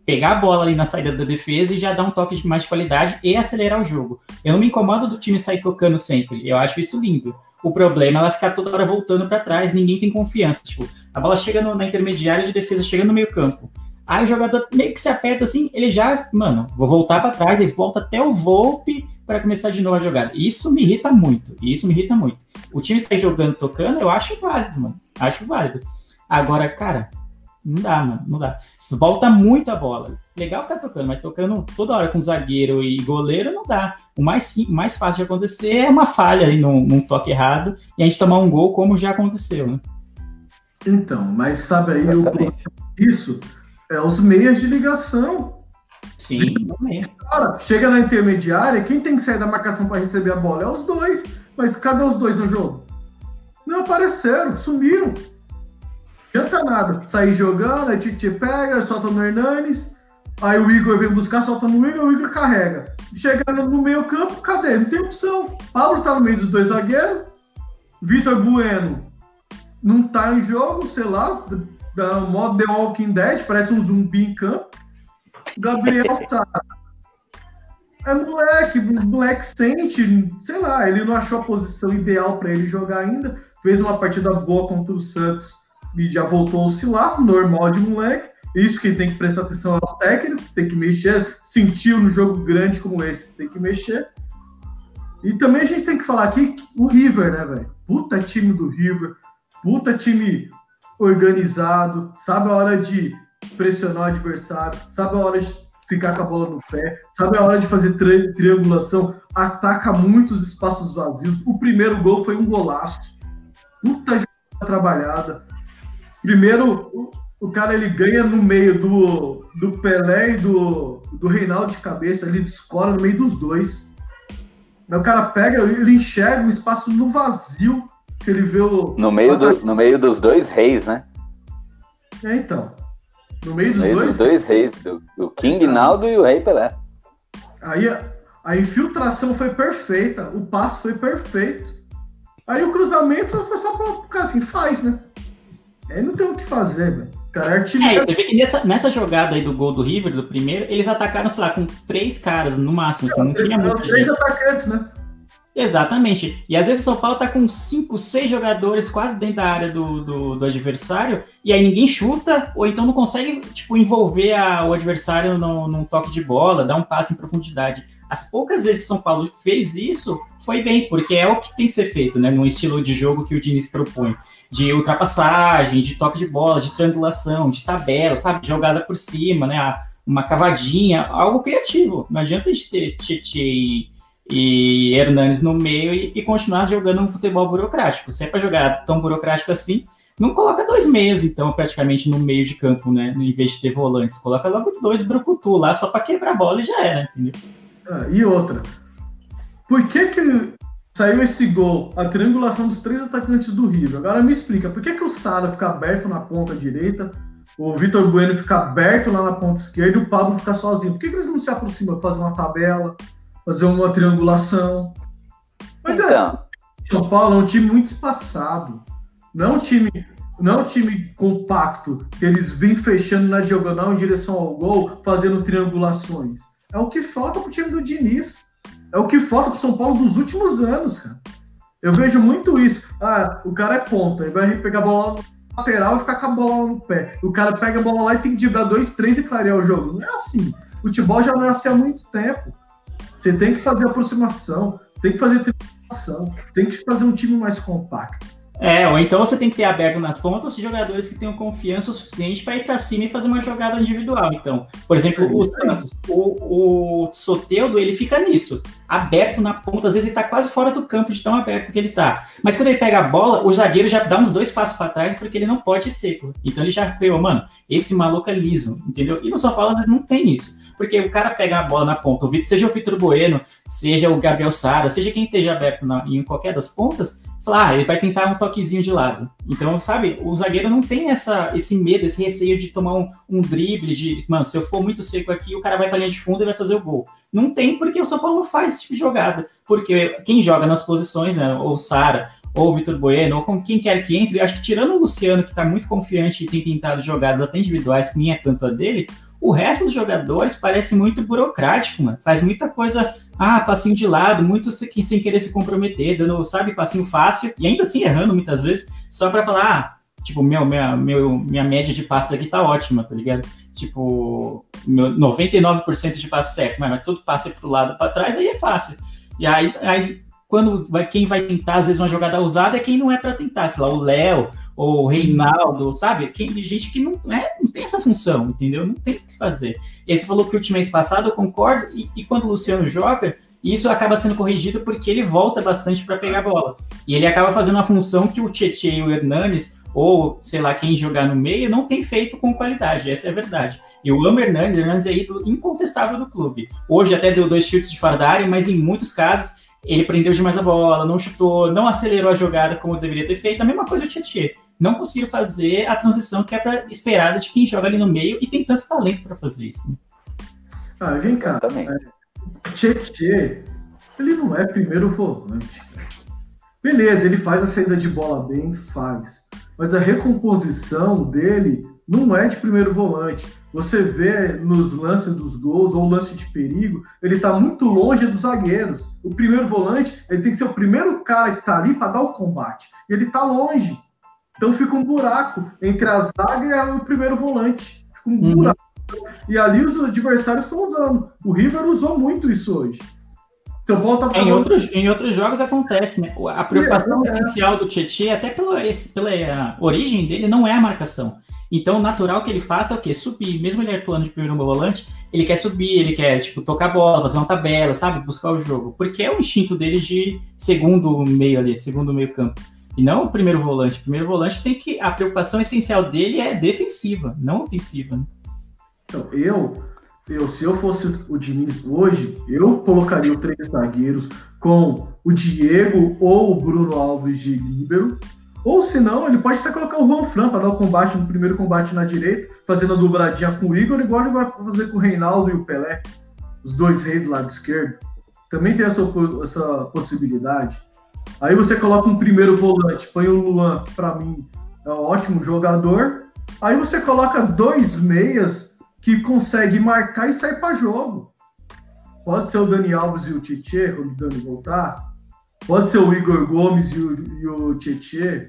pegar a bola ali na saída da defesa e já dar um toque de mais de qualidade e acelerar o jogo. Eu não me incomodo do time sair tocando sempre, eu acho isso lindo. O problema é ela ficar toda hora voltando para trás, ninguém tem confiança. Tipo, a bola chega no, na intermediária de defesa, chega no meio campo. Aí o jogador meio que se aperta assim, ele já, mano, vou voltar para trás e volta até o Volpe para começar de novo a jogada. Isso me irrita muito. Isso me irrita muito. O time sair jogando, tocando, eu acho válido, mano. Acho válido. Agora, cara, não dá, mano. Não dá. Volta muito a bola. Legal ficar tocando, mas tocando toda hora com zagueiro e goleiro não dá. O mais, mais fácil de acontecer é uma falha ali num, num toque errado e a gente tomar um gol, como já aconteceu, né? Então, mas sabe aí o isso é os meias de ligação. Sim, Cara, chega na intermediária, quem tem que sair da marcação para receber a bola é os dois. Mas cadê os dois no jogo? Não apareceram, sumiram. Não adianta nada. Sair jogando, aí Tite pega, solta no Hernanes. Aí o Igor vem buscar, solta no Igor, o Igor carrega. Chega no meio campo, cadê? Não tem opção. Pablo tá no meio dos dois zagueiros. Vitor Bueno não tá em jogo, sei lá, da modo The Walking Dead, parece um zumbi em campo. Gabriel Sara. É moleque, moleque sente, sei lá, ele não achou a posição ideal para ele jogar ainda. Fez uma partida boa contra o Santos e já voltou a oscilar, normal de moleque. Isso que tem que prestar atenção ao técnico, tem que mexer, sentiu no jogo grande como esse, tem que mexer. E também a gente tem que falar aqui o River, né, velho? Puta time do River, puta time organizado, sabe a hora de pressionar o adversário, sabe a hora de ficar com a bola no pé, sabe a hora de fazer tri triangulação, ataca muitos espaços vazios. O primeiro gol foi um golaço. Puta jogada trabalhada. Primeiro, o, o, cara ele ganha no meio do, do Pelé e do, do Reinaldo de cabeça, ele descola no meio dos dois. Aí o cara pega, ele enxerga o espaço no vazio que ele vê o. No meio, do, no meio dos dois reis, né? É, então. No meio dos, no meio dois? dos dois reis, do, do King Naldo e o Rei Pelé. Aí a, infiltração foi perfeita, o passe foi perfeito. Aí o cruzamento foi só pra ficar assim, faz, né? Aí não tem o que fazer, velho. Cara, é, é, você vê que nessa, nessa jogada aí do gol do River, do primeiro, eles atacaram, sei lá, com três caras no máximo. Assim, não, tinha muito. Três atacantes, né? Exatamente. E às vezes o São Paulo tá com cinco, seis jogadores quase dentro da área do, do, do, adversário, e aí ninguém chuta, ou então não consegue tipo, envolver a, o adversário no, num toque de bola, dar um passe em profundidade. As poucas vezes que o São Paulo fez isso, foi bem, porque é o que tem que ser feito, né? No estilo de jogo que o Diniz propõe. De ultrapassagem, de toque de bola, de triangulação, de tabela, sabe? Jogada por cima, né? Uma cavadinha, algo criativo. Não adianta a gente ter Tietchan e e Hernanes no meio e, e, continuar jogando um futebol burocrático. Se é para jogar tão burocrático assim, não coloca dois meias, então, praticamente no meio de campo, né? Em vez de ter volantes. Coloca logo dois brucutu lá só para quebrar a bola e já era, entendeu? Ah, e outra. Por que que saiu esse gol, a triangulação dos três atacantes do River? Agora me explica, por que que o Sara fica aberto na ponta direita, o Vitor Bueno fica aberto lá na ponta esquerda e o Pablo fica sozinho? Por que, que eles não se aproximam, fazer uma tabela? fazer uma triangulação. Mas é, então. é, São Paulo é um time muito espaçado. Não é um time, não é um time compacto, que eles vêm fechando na diagonal em direção ao gol, fazendo triangulações. É o que falta pro time do Diniz. É o que falta pro São Paulo dos últimos anos, cara. Eu vejo muito isso. Ah, o cara é ponta, ele vai pegar a bola lateral e ficar com a bola no pé. O cara pega a bola lá e tem que driblar dois, três e clarear o jogo. Não é assim. O futebol já assim há muito tempo. Você tem que fazer aproximação, tem que fazer triangulação, tem que fazer um time mais compacto. É, ou então você tem que ter aberto nas pontas jogadores que tenham confiança o suficiente para ir para cima e fazer uma jogada individual. Então, por exemplo, o Santos, o, o Soteudo, ele fica nisso, aberto na ponta, às vezes ele tá quase fora do campo de tão aberto que ele tá. Mas quando ele pega a bola, o zagueiro já dá uns dois passos para trás porque ele não pode ir seco. Então ele já criou, mano, esse maluco é liso, entendeu? E no São Paulo às vezes não tem isso. Porque o cara pega a bola na ponta, seja o Vitor Bueno, seja o Gabriel Sara, seja quem esteja aberto na, em qualquer das pontas, fala, ah, ele vai tentar um toquezinho de lado. Então, sabe, o zagueiro não tem essa, esse medo, esse receio de tomar um, um drible, de, mano, se eu for muito seco aqui, o cara vai pra linha de fundo e vai fazer o gol. Não tem, porque o São Paulo não faz esse tipo de jogada. Porque quem joga nas posições, né, ou Sara, ou Vitor Bueno, ou com quem quer que entre, acho que tirando o Luciano, que está muito confiante e tem tentado jogadas até individuais, que nem é tanto a dele, o resto dos jogadores parece muito burocrático, mano. Faz muita coisa, ah, passinho de lado, muito sem, sem querer se comprometer, dando, sabe, passinho fácil, e ainda assim errando muitas vezes, só para falar, ah, tipo, meu, minha, meu, minha média de passes aqui tá ótima, tá ligado? Tipo, meu 99% de passe certo, mas, mas todo passe pro lado para trás, aí é fácil. E aí, aí quando vai, quem vai tentar, às vezes, uma jogada usada é quem não é para tentar, sei lá, o Léo ou Reinaldo, sabe? Quem, gente que não, é, não tem essa função, entendeu? Não tem o que fazer. E aí você falou que o time mês passado, eu concordo, e, e quando o Luciano joga, isso acaba sendo corrigido porque ele volta bastante para pegar a bola. E ele acaba fazendo uma função que o Tietchan e o Hernanes, ou sei lá, quem jogar no meio, não tem feito com qualidade, essa é a verdade. E o amo Hernandes, Hernandes é ídolo incontestável do clube. Hoje até deu dois chutes de fora mas em muitos casos ele prendeu demais a bola, não chutou, não acelerou a jogada como deveria ter feito. A mesma coisa o Tietchan. Não conseguiu fazer a transição que é pra, esperada de quem joga ali no meio e tem tanto talento para fazer isso. Né? Ah, vem cá. É, Tietchan, ele não é primeiro volante. Beleza, ele faz a saída de bola bem, faz. Mas a recomposição dele não é de primeiro volante. Você vê nos lances dos gols ou lance de perigo, ele está muito longe dos zagueiros. O primeiro volante, ele tem que ser o primeiro cara que está ali para dar o combate. E ele está longe. Então fica um buraco entre a zaga e o primeiro volante. Fica um uhum. buraco. E ali os adversários estão usando. O River usou muito isso hoje. São Paulo tá falando... em, outros, em outros jogos acontece, né? A preocupação é, é. essencial do Tietchan, até pela, esse, pela origem dele, não é a marcação. Então, o natural que ele faça é o quê? Subir. Mesmo ele atuando de primeiro volante, ele quer subir, ele quer, tipo, tocar a bola, fazer uma tabela, sabe? Buscar o jogo. Porque é o instinto dele de segundo meio ali, segundo meio campo. E não o primeiro volante. O primeiro volante tem que. A preocupação essencial dele é defensiva, não ofensiva. Né? Então, eu, eu, se eu fosse o Diniz hoje, eu colocaria os três zagueiros com o Diego ou o Bruno Alves de líbero ou se não, ele pode até colocar o Juan Fran para dar o combate no primeiro combate na direita, fazendo a dobradinha com o Igor, igual ele vai fazer com o Reinaldo e o Pelé, os dois reis do lado esquerdo. Também tem essa, essa possibilidade. Aí você coloca um primeiro volante, põe o Luan, que para mim é um ótimo jogador. Aí você coloca dois meias que conseguem marcar e sair para jogo. Pode ser o Dani Alves e o Tietchan, quando o Dani voltar. Pode ser o Igor Gomes e o, e o Tietchan.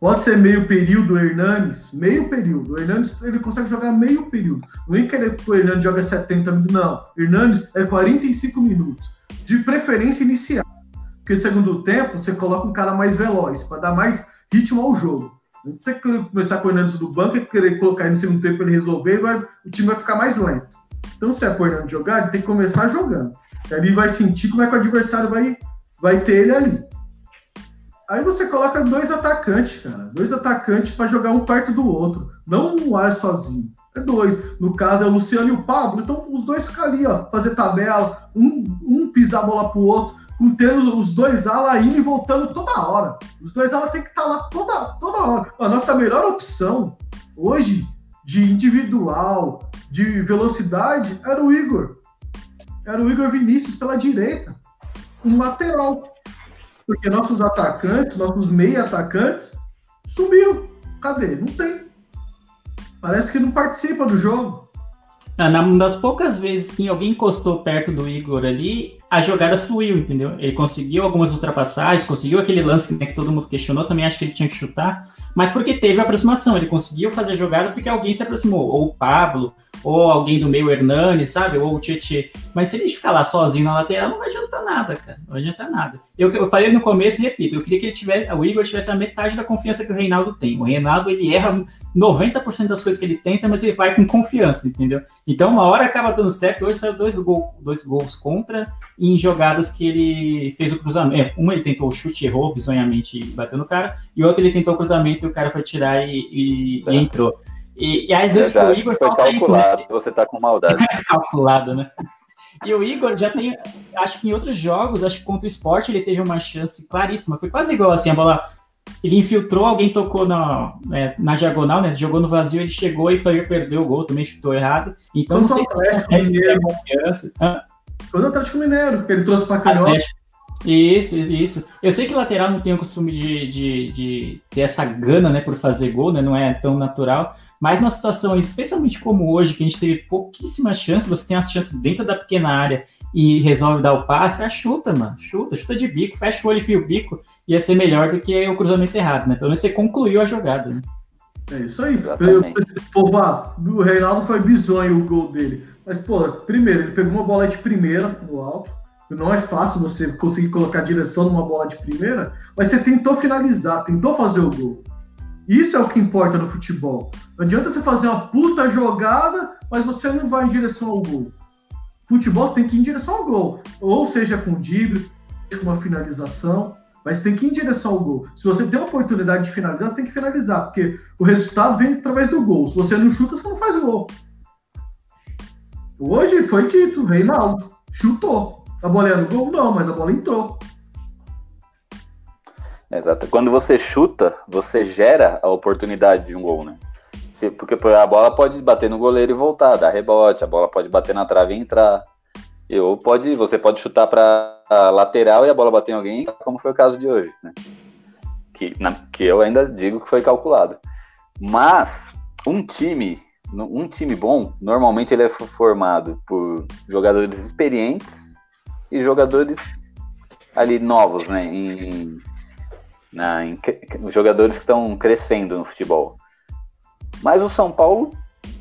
Pode ser meio período o Hernanes, meio período. O Hernanes ele consegue jogar meio período. Não é que o Hernanes joga 70 minutos, não. Hernanes é 45 minutos. De preferência inicial. Porque segundo tempo você coloca um cara mais veloz, para dar mais ritmo ao jogo. Se você começar com o Hernandes do banco e querer colocar ele no segundo tempo para ele resolver, vai, o time vai ficar mais lento. Então, se é para o Hernandes jogar, ele tem que começar jogando. Ele vai sentir como é que o adversário vai, vai ter ele ali. Aí você coloca dois atacantes, cara. Dois atacantes para jogar um perto do outro. Não um ar sozinho. É dois. No caso é o Luciano e o Pablo. Então os dois ficam ali, ó. Fazer tabela. Um, um pisar a bola pro outro. Tendo os dois alas indo e voltando toda hora. Os dois alas tem que estar tá lá toda, toda hora. A nossa melhor opção hoje de individual, de velocidade, era o Igor. Era o Igor Vinícius pela direita. Um lateral. Porque nossos atacantes, nossos meia atacantes, subiu. Cadê? Não tem. Parece que não participa do jogo. Ah, na, das poucas vezes que alguém encostou perto do Igor ali, a jogada fluiu, entendeu? Ele conseguiu algumas ultrapassagens, conseguiu aquele lance né, que todo mundo questionou, também acho que ele tinha que chutar, mas porque teve a aproximação, ele conseguiu fazer a jogada porque alguém se aproximou, ou o Pablo, ou alguém do meio Hernani, sabe? Ou o Tietchan. Mas se ele ficar lá sozinho na lateral, não vai adiantar nada, cara. Não vai adiantar nada. Eu, eu falei no começo e repito, eu queria que ele tivesse, o Igor tivesse a metade da confiança que o Reinaldo tem. O Reinaldo, ele erra 90% das coisas que ele tenta, mas ele vai com confiança, entendeu? Então, uma hora acaba dando certo. Hoje saiu dois, gol, dois gols contra em jogadas que ele fez o cruzamento. É, uma ele tentou o chute, errou bizonhamente e bateu no cara, e outro ele tentou o cruzamento e o cara foi tirar e, e, é. e entrou. E, e às vezes Verdade, o Igor foi falta calculado, isso, né? Você tá com maldade. calculado, né? E o Igor já tem, acho que em outros jogos, acho que contra o esporte ele teve uma chance claríssima. Foi quase igual assim, a bola. Ele infiltrou, alguém tocou na, é, na diagonal, né? Jogou no vazio, ele chegou e perdeu o gol, também chutou errado. Então não sei se é confiança. Foi no Atlético Mineiro, que ele trouxe para Canhoto. Isso, isso. Eu sei que lateral não tem o costume de, de, de, ter essa gana, né, por fazer gol, né, não é tão natural, mas numa situação, especialmente como hoje, que a gente teve pouquíssimas chances, você tem as chances dentro da pequena área e resolve dar o passe, a chuta, mano, chuta, chuta de bico, fecha o olho e fio o bico, ia ser melhor do que o cruzamento errado, né, pelo menos você concluiu a jogada, né. É isso aí. Eu, pô, o Reinaldo foi bizonho o gol dele. Mas, pô, primeiro, ele pegou uma bola de primeira no alto, não é fácil você conseguir colocar direção numa bola de primeira, mas você tentou finalizar, tentou fazer o gol. Isso é o que importa no futebol. Não adianta você fazer uma puta jogada, mas você não vai em direção ao gol. Futebol você tem que ir em direção ao gol. Ou seja com drible, com uma finalização, mas tem que ir em direção ao gol. Se você tem uma oportunidade de finalizar, você tem que finalizar, porque o resultado vem através do gol. Se você não chuta, você não faz gol. Hoje foi dito, Reinaldo chutou. A bola era no gol? Não, mas a bola entrou. Exato. Quando você chuta, você gera a oportunidade de um gol, né? Porque a bola pode bater no goleiro e voltar, dar rebote, a bola pode bater na trave e entrar. Ou pode, você pode chutar para lateral e a bola bater em alguém, como foi o caso de hoje, né? Que, na, que eu ainda digo que foi calculado. Mas um time, um time bom, normalmente ele é formado por jogadores experientes e jogadores ali novos, né? Em, na, em, jogadores que estão crescendo no futebol. Mas o São Paulo,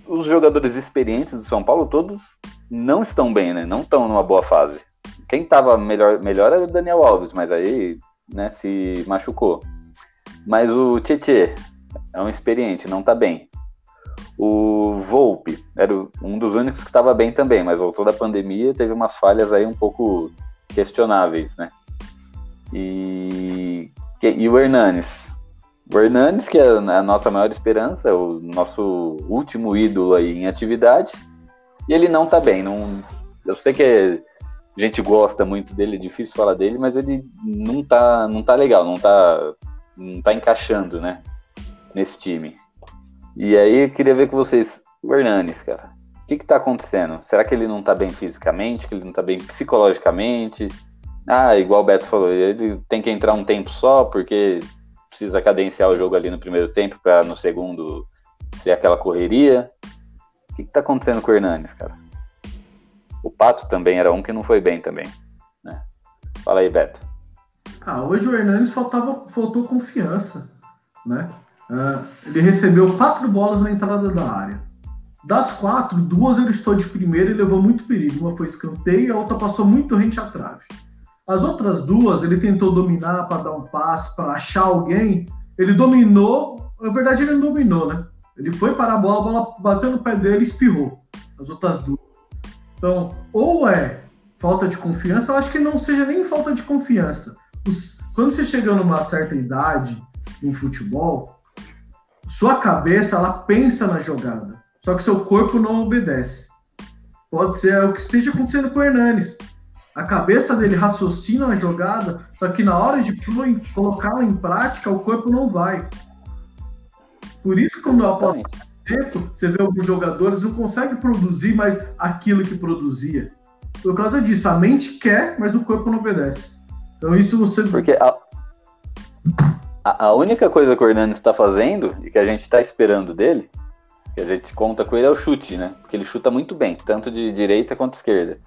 os jogadores experientes do São Paulo, todos não estão bem, né? Não estão numa boa fase. Quem estava melhor, melhor era o Daniel Alves, mas aí né, se machucou. Mas o Tietê é um experiente, não está bem. O Volpe era um dos únicos que estava bem também, mas voltou da pandemia teve umas falhas aí um pouco questionáveis, né? E, e o Hernanes. O Hernanes, que é a nossa maior esperança, o nosso último ídolo aí em atividade, e ele não tá bem. Não, eu sei que a gente gosta muito dele, é difícil falar dele, mas ele não tá, não tá legal, não tá, não tá encaixando, né? Nesse time. E aí eu queria ver com vocês, o Hernanes, cara. O que que tá acontecendo? Será que ele não tá bem fisicamente? Que ele não tá bem psicologicamente? Ah, igual o Beto falou, ele tem que entrar um tempo só, porque precisa cadenciar o jogo ali no primeiro tempo para no segundo ser aquela correria. O que, que tá acontecendo com o Hernanes, cara? O Pato também era um que não foi bem também. Né? Fala aí, Beto. Ah, hoje o Hernanes faltava, faltou confiança, né? Uh, ele recebeu quatro bolas na entrada da área. Das quatro, duas ele estou de primeira e levou muito perigo. Uma foi escanteio a outra passou muito rente à trave. As outras duas, ele tentou dominar para dar um passe, para achar alguém. Ele dominou, na verdade ele não dominou, né? Ele foi para a bola, a bola bateu no pé dele e espirrou. As outras duas. Então, ou é falta de confiança, eu acho que não seja nem falta de confiança. Quando você chega numa certa idade em futebol, sua cabeça, ela pensa na jogada, só que seu corpo não obedece. Pode ser o que esteja acontecendo com o Hernanes. A cabeça dele raciocina a jogada, só que na hora de colocá-la em prática, o corpo não vai. Por isso, quando após tempo, você vê alguns jogadores não conseguem produzir mais aquilo que produzia. Por causa disso, a mente quer, mas o corpo não obedece. Então isso você. Porque a, a, única coisa que o Hernandes está fazendo e que a gente está esperando dele, que a gente conta com ele, é o chute, né? Porque ele chuta muito bem, tanto de direita quanto de esquerda.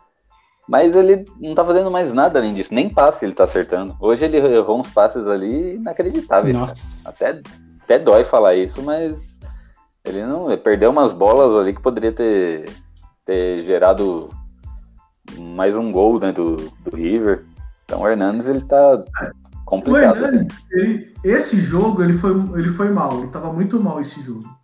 Mas ele não tá fazendo mais nada além disso, nem passe ele tá acertando. Hoje ele errou uns passes ali inacreditáveis. Nossa. Até, até dói falar isso, mas Ele não ele perdeu umas bolas ali que poderia ter, ter gerado mais um gol né, do, do River. Então o Hernandes ele tá complicado. O Hernandes, ele, esse jogo ele foi, ele foi mal, ele estava muito mal esse jogo.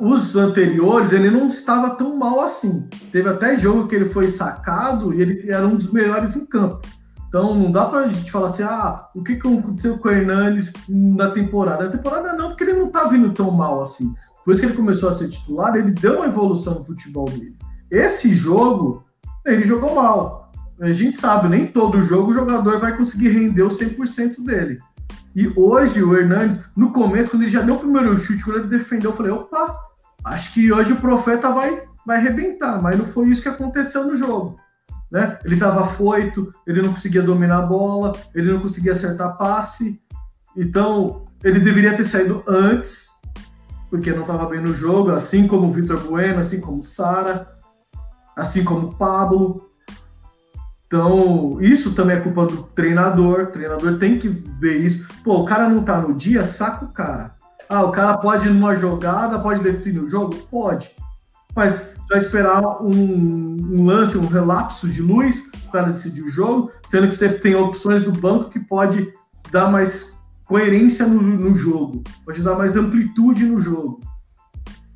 Os anteriores, ele não estava tão mal assim. Teve até jogo que ele foi sacado e ele era um dos melhores em campo. Então não dá pra gente falar assim, ah, o que, aconteceu com o Hernandes na temporada? Na temporada não, porque ele não tá vindo tão mal assim. Depois que ele começou a ser titular, ele deu uma evolução no futebol dele. Esse jogo, ele jogou mal. A gente sabe, nem todo jogo o jogador vai conseguir render o 100% dele. E hoje o Hernandes, no começo, quando ele já deu o primeiro chute, quando ele defendeu, eu falei, opa, acho que hoje o profeta vai, vai arrebentar, mas não foi isso que aconteceu no jogo. Né? Ele estava foito, ele não conseguia dominar a bola, ele não conseguia acertar passe. Então, ele deveria ter saído antes, porque não estava bem no jogo, assim como o Vitor Bueno, assim como o Sara, assim como o Pablo. Então, isso também é culpa do treinador. O treinador tem que ver isso. Pô, o cara não tá no dia, saca o cara. Ah, o cara pode ir numa jogada, pode definir o jogo? Pode. Mas vai esperar um, um, lance, um relapso de luz, o cara decidir o jogo, sendo que você tem opções do banco que pode dar mais coerência no, no jogo, pode dar mais amplitude no jogo.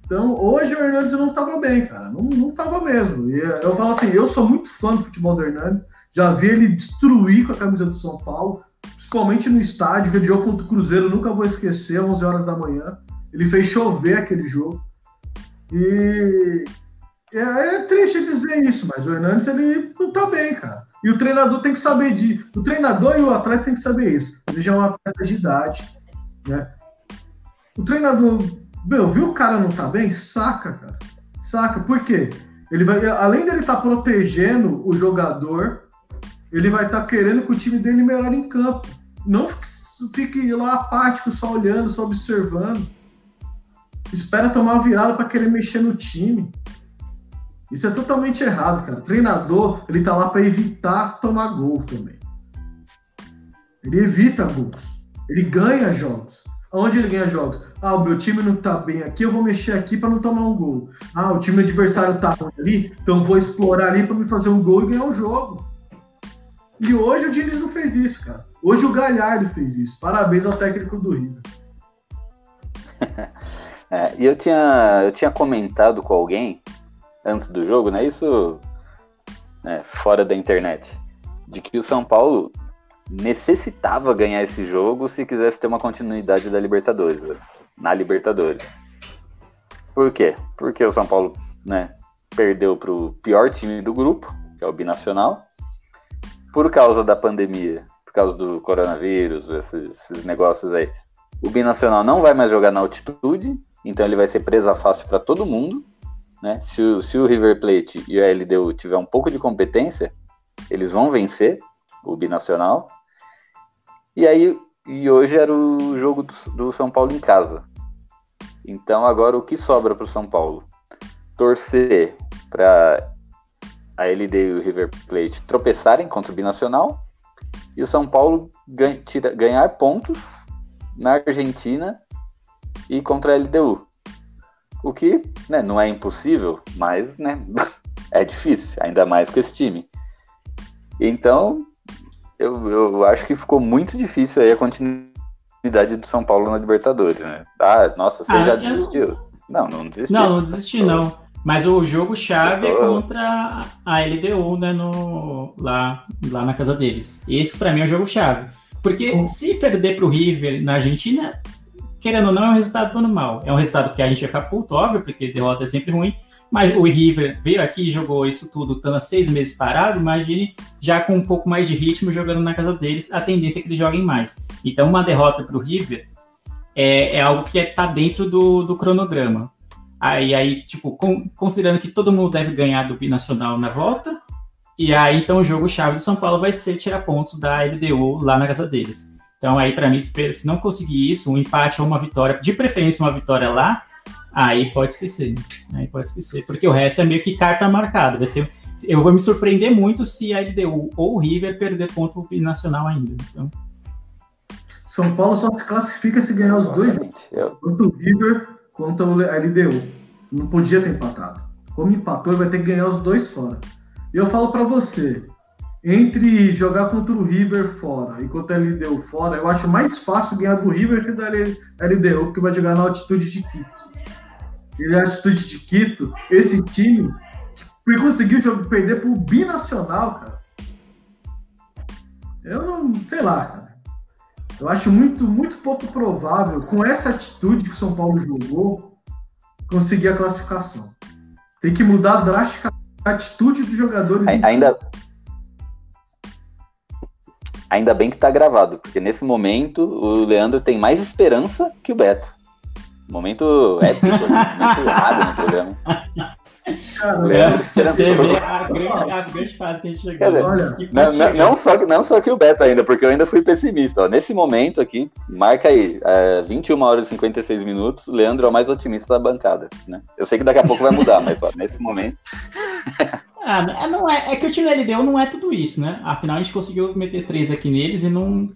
Então, hoje o Hernandes não estava bem, cara. Não, não tava mesmo. E eu falo assim, eu sou muito fã do futebol do Hernandes. Já vi ele destruir com a camisa do São Paulo, principalmente no estádio, aquele jogo contra o Cruzeiro, nunca vou esquecer, 11 horas da manhã. Ele fez chover aquele jogo. E é, é triste dizer isso, mas o Hernandes ele não tá bem, cara. E o treinador tem que saber de. O treinador e o atleta tem que saber isso. Ele já é um atleta de idade, né? O treinador meu, viu o cara não tá bem? Saca, cara. Saca. Por quê? Ele vai, além dele estar tá protegendo o jogador, ele vai estar tá querendo que o time dele melhore em campo. Não fique, fique lá apático, só olhando, só observando. Espera tomar uma virada para querer mexer no time. Isso é totalmente errado, cara. O treinador, ele tá lá para evitar tomar gol também. Ele evita gols. Ele ganha jogos. Onde ele ganha jogos? Ah, o meu time não tá bem aqui, eu vou mexer aqui para não tomar um gol. Ah, o time adversário tá ali, então vou explorar ali para me fazer um gol e ganhar o um jogo. E hoje o Diniz não fez isso, cara. Hoje o Galhardo fez isso. Parabéns ao técnico do River. é, eu tinha, eu tinha comentado com alguém antes do jogo, né? Isso né, fora da internet. De que o São Paulo necessitava ganhar esse jogo se quisesse ter uma continuidade da Libertadores, na Libertadores. Por quê? Porque o São Paulo, né, perdeu para o pior time do grupo, que é o Binacional, por causa da pandemia, por causa do coronavírus, esses, esses negócios aí. O Binacional não vai mais jogar na altitude, então ele vai ser presa fácil para todo mundo. Né? Se, o, se o River Plate e a LDU tiver um pouco de competência, eles vão vencer o Binacional. E aí, e hoje era o jogo do, do São Paulo em casa. Então agora o que sobra para o São Paulo? Torcer para a LD e o River Plate tropeçarem contra o Binacional e o São Paulo tira, ganhar pontos na Argentina e contra a LDU. O que né, não é impossível, mas né, é difícil, ainda mais com esse time. Então, eu, eu acho que ficou muito difícil aí a continuidade do São Paulo na Libertadores, né? Ah, nossa, você ah, já desistiu? Não, não desisti. Não, não desisti, não. Mas o jogo chave é contra a LDU, né, no, lá, lá na casa deles. Esse para mim é o jogo chave. Porque oh. se perder para o River na Argentina, querendo ou não, é um resultado normal. É um resultado que a gente fica puto, óbvio, porque derrota é sempre ruim, mas o River veio aqui e jogou isso tudo, estando seis meses parado. Imagine já com um pouco mais de ritmo jogando na casa deles, a tendência é que eles joguem mais. Então, uma derrota para o River é, é, algo que está dentro do, do cronograma. Aí, aí tipo, com, considerando que todo mundo deve ganhar do Binacional na volta, e aí então o jogo-chave do São Paulo vai ser tirar pontos da LDU lá na casa deles. Então, aí, para mim, se não conseguir isso, um empate ou uma vitória, de preferência uma vitória lá, Aí pode esquecer. Aí pode esquecer. Porque o resto é meio que carta marcada. Vai ser, eu vou me surpreender muito se a LDU ou o River perder ponto nacional ainda. Então... São Paulo só se classifica se ganhar os dois jogos. Tanto o River contra o a LDU. Não podia ter empatado. Como empatou, ele vai ter que ganhar os dois fora. E eu falo para você, entre jogar contra o River fora e contra a LDU fora, eu acho mais fácil ganhar do River que da LDU, porque vai jogar na altitude de Quito. E na altitude de Quito, esse time que conseguiu perder pro binacional, cara. Eu não sei lá, cara. Eu acho muito, muito pouco provável, com essa atitude que o São Paulo jogou, conseguir a classificação. Tem que mudar drasticamente a atitude dos jogadores. Ainda, ainda bem que tá gravado, porque nesse momento o Leandro tem mais esperança que o Beto. Momento épico, momento errado no programa. Você vê a grande, a grande fase que a gente chegou. Dizer, Olha, não, não, não, só, não só que o Beto ainda, porque eu ainda fui pessimista. Ó. Nesse momento aqui, marca aí, é, 21 horas e 56 minutos, Leandro é o mais otimista da bancada. Né? Eu sei que daqui a pouco vai mudar, mas ó, nesse momento. ah, é, não é, é que o time da LDU não é tudo isso, né? Afinal, a gente conseguiu meter três aqui neles e não.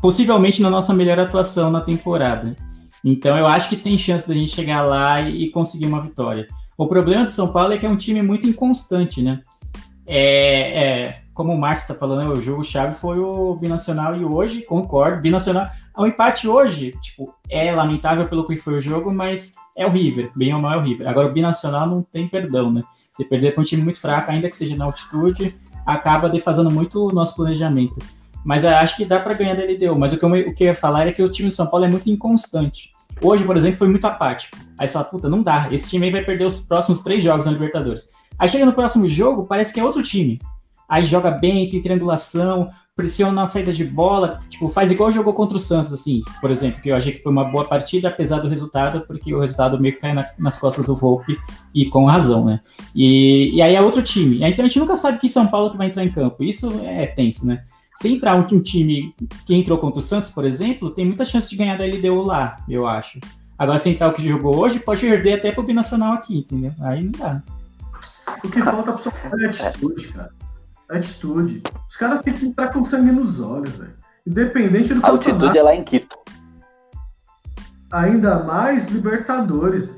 Possivelmente na nossa melhor atuação na temporada. Então eu acho que tem chance da gente chegar lá e, e conseguir uma vitória. O problema do São Paulo é que é um time muito inconstante, né? É, é como o Márcio está falando, o jogo chave foi o binacional e hoje concordo, binacional. O empate hoje, tipo, é lamentável pelo que foi o jogo, mas é o River, bem ou mal é o River. Agora o binacional não tem perdão, né? Você perder para um time muito fraco, ainda que seja na altitude, acaba defasando muito o nosso planejamento. Mas eu acho que dá para ganhar da LDU. Mas o que, eu, o que eu ia falar é que o time do São Paulo é muito inconstante. Hoje, por exemplo, foi muito apático. Aí você fala, puta, não dá. Esse time aí vai perder os próximos três jogos na Libertadores. Aí chega no próximo jogo, parece que é outro time. Aí joga bem, tem triangulação, pressiona na saída de bola, tipo, faz igual jogou contra o Santos, assim, por exemplo, que eu achei que foi uma boa partida, apesar do resultado, porque o resultado meio que cai na, nas costas do Volpe, e com razão, né? E, e aí é outro time. Então a gente nunca sabe que São Paulo que vai entrar em campo. Isso é tenso, né? Se entrar um, um, time que entrou contra o Santos, por exemplo, tem muita chance de ganhar da LDU lá, eu acho. Agora, se entrar o que jogou hoje, pode perder até pro Binacional aqui, entendeu? Aí não dá. O que falta pro São Paulo é atitude, cara. Atitude. Os caras têm que entrar com sangue nos olhos, velho. Independente do A altitude é lá em Quito. Ainda mais Libertadores.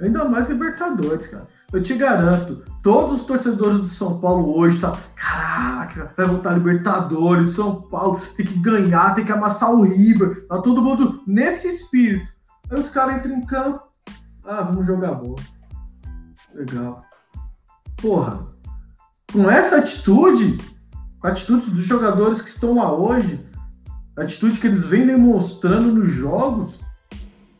Ainda mais Libertadores, cara. Eu te garanto, todos os torcedores do São Paulo hoje tá, caraca, vai voltar Libertadores, São Paulo tem que ganhar, tem que amassar o River, tá todo mundo nesse espírito. Aí os caras entram em campo, ah, vamos jogar bola. Legal. Porra, com essa atitude, com a atitude dos jogadores que estão lá hoje, a atitude que eles vêm demonstrando nos jogos,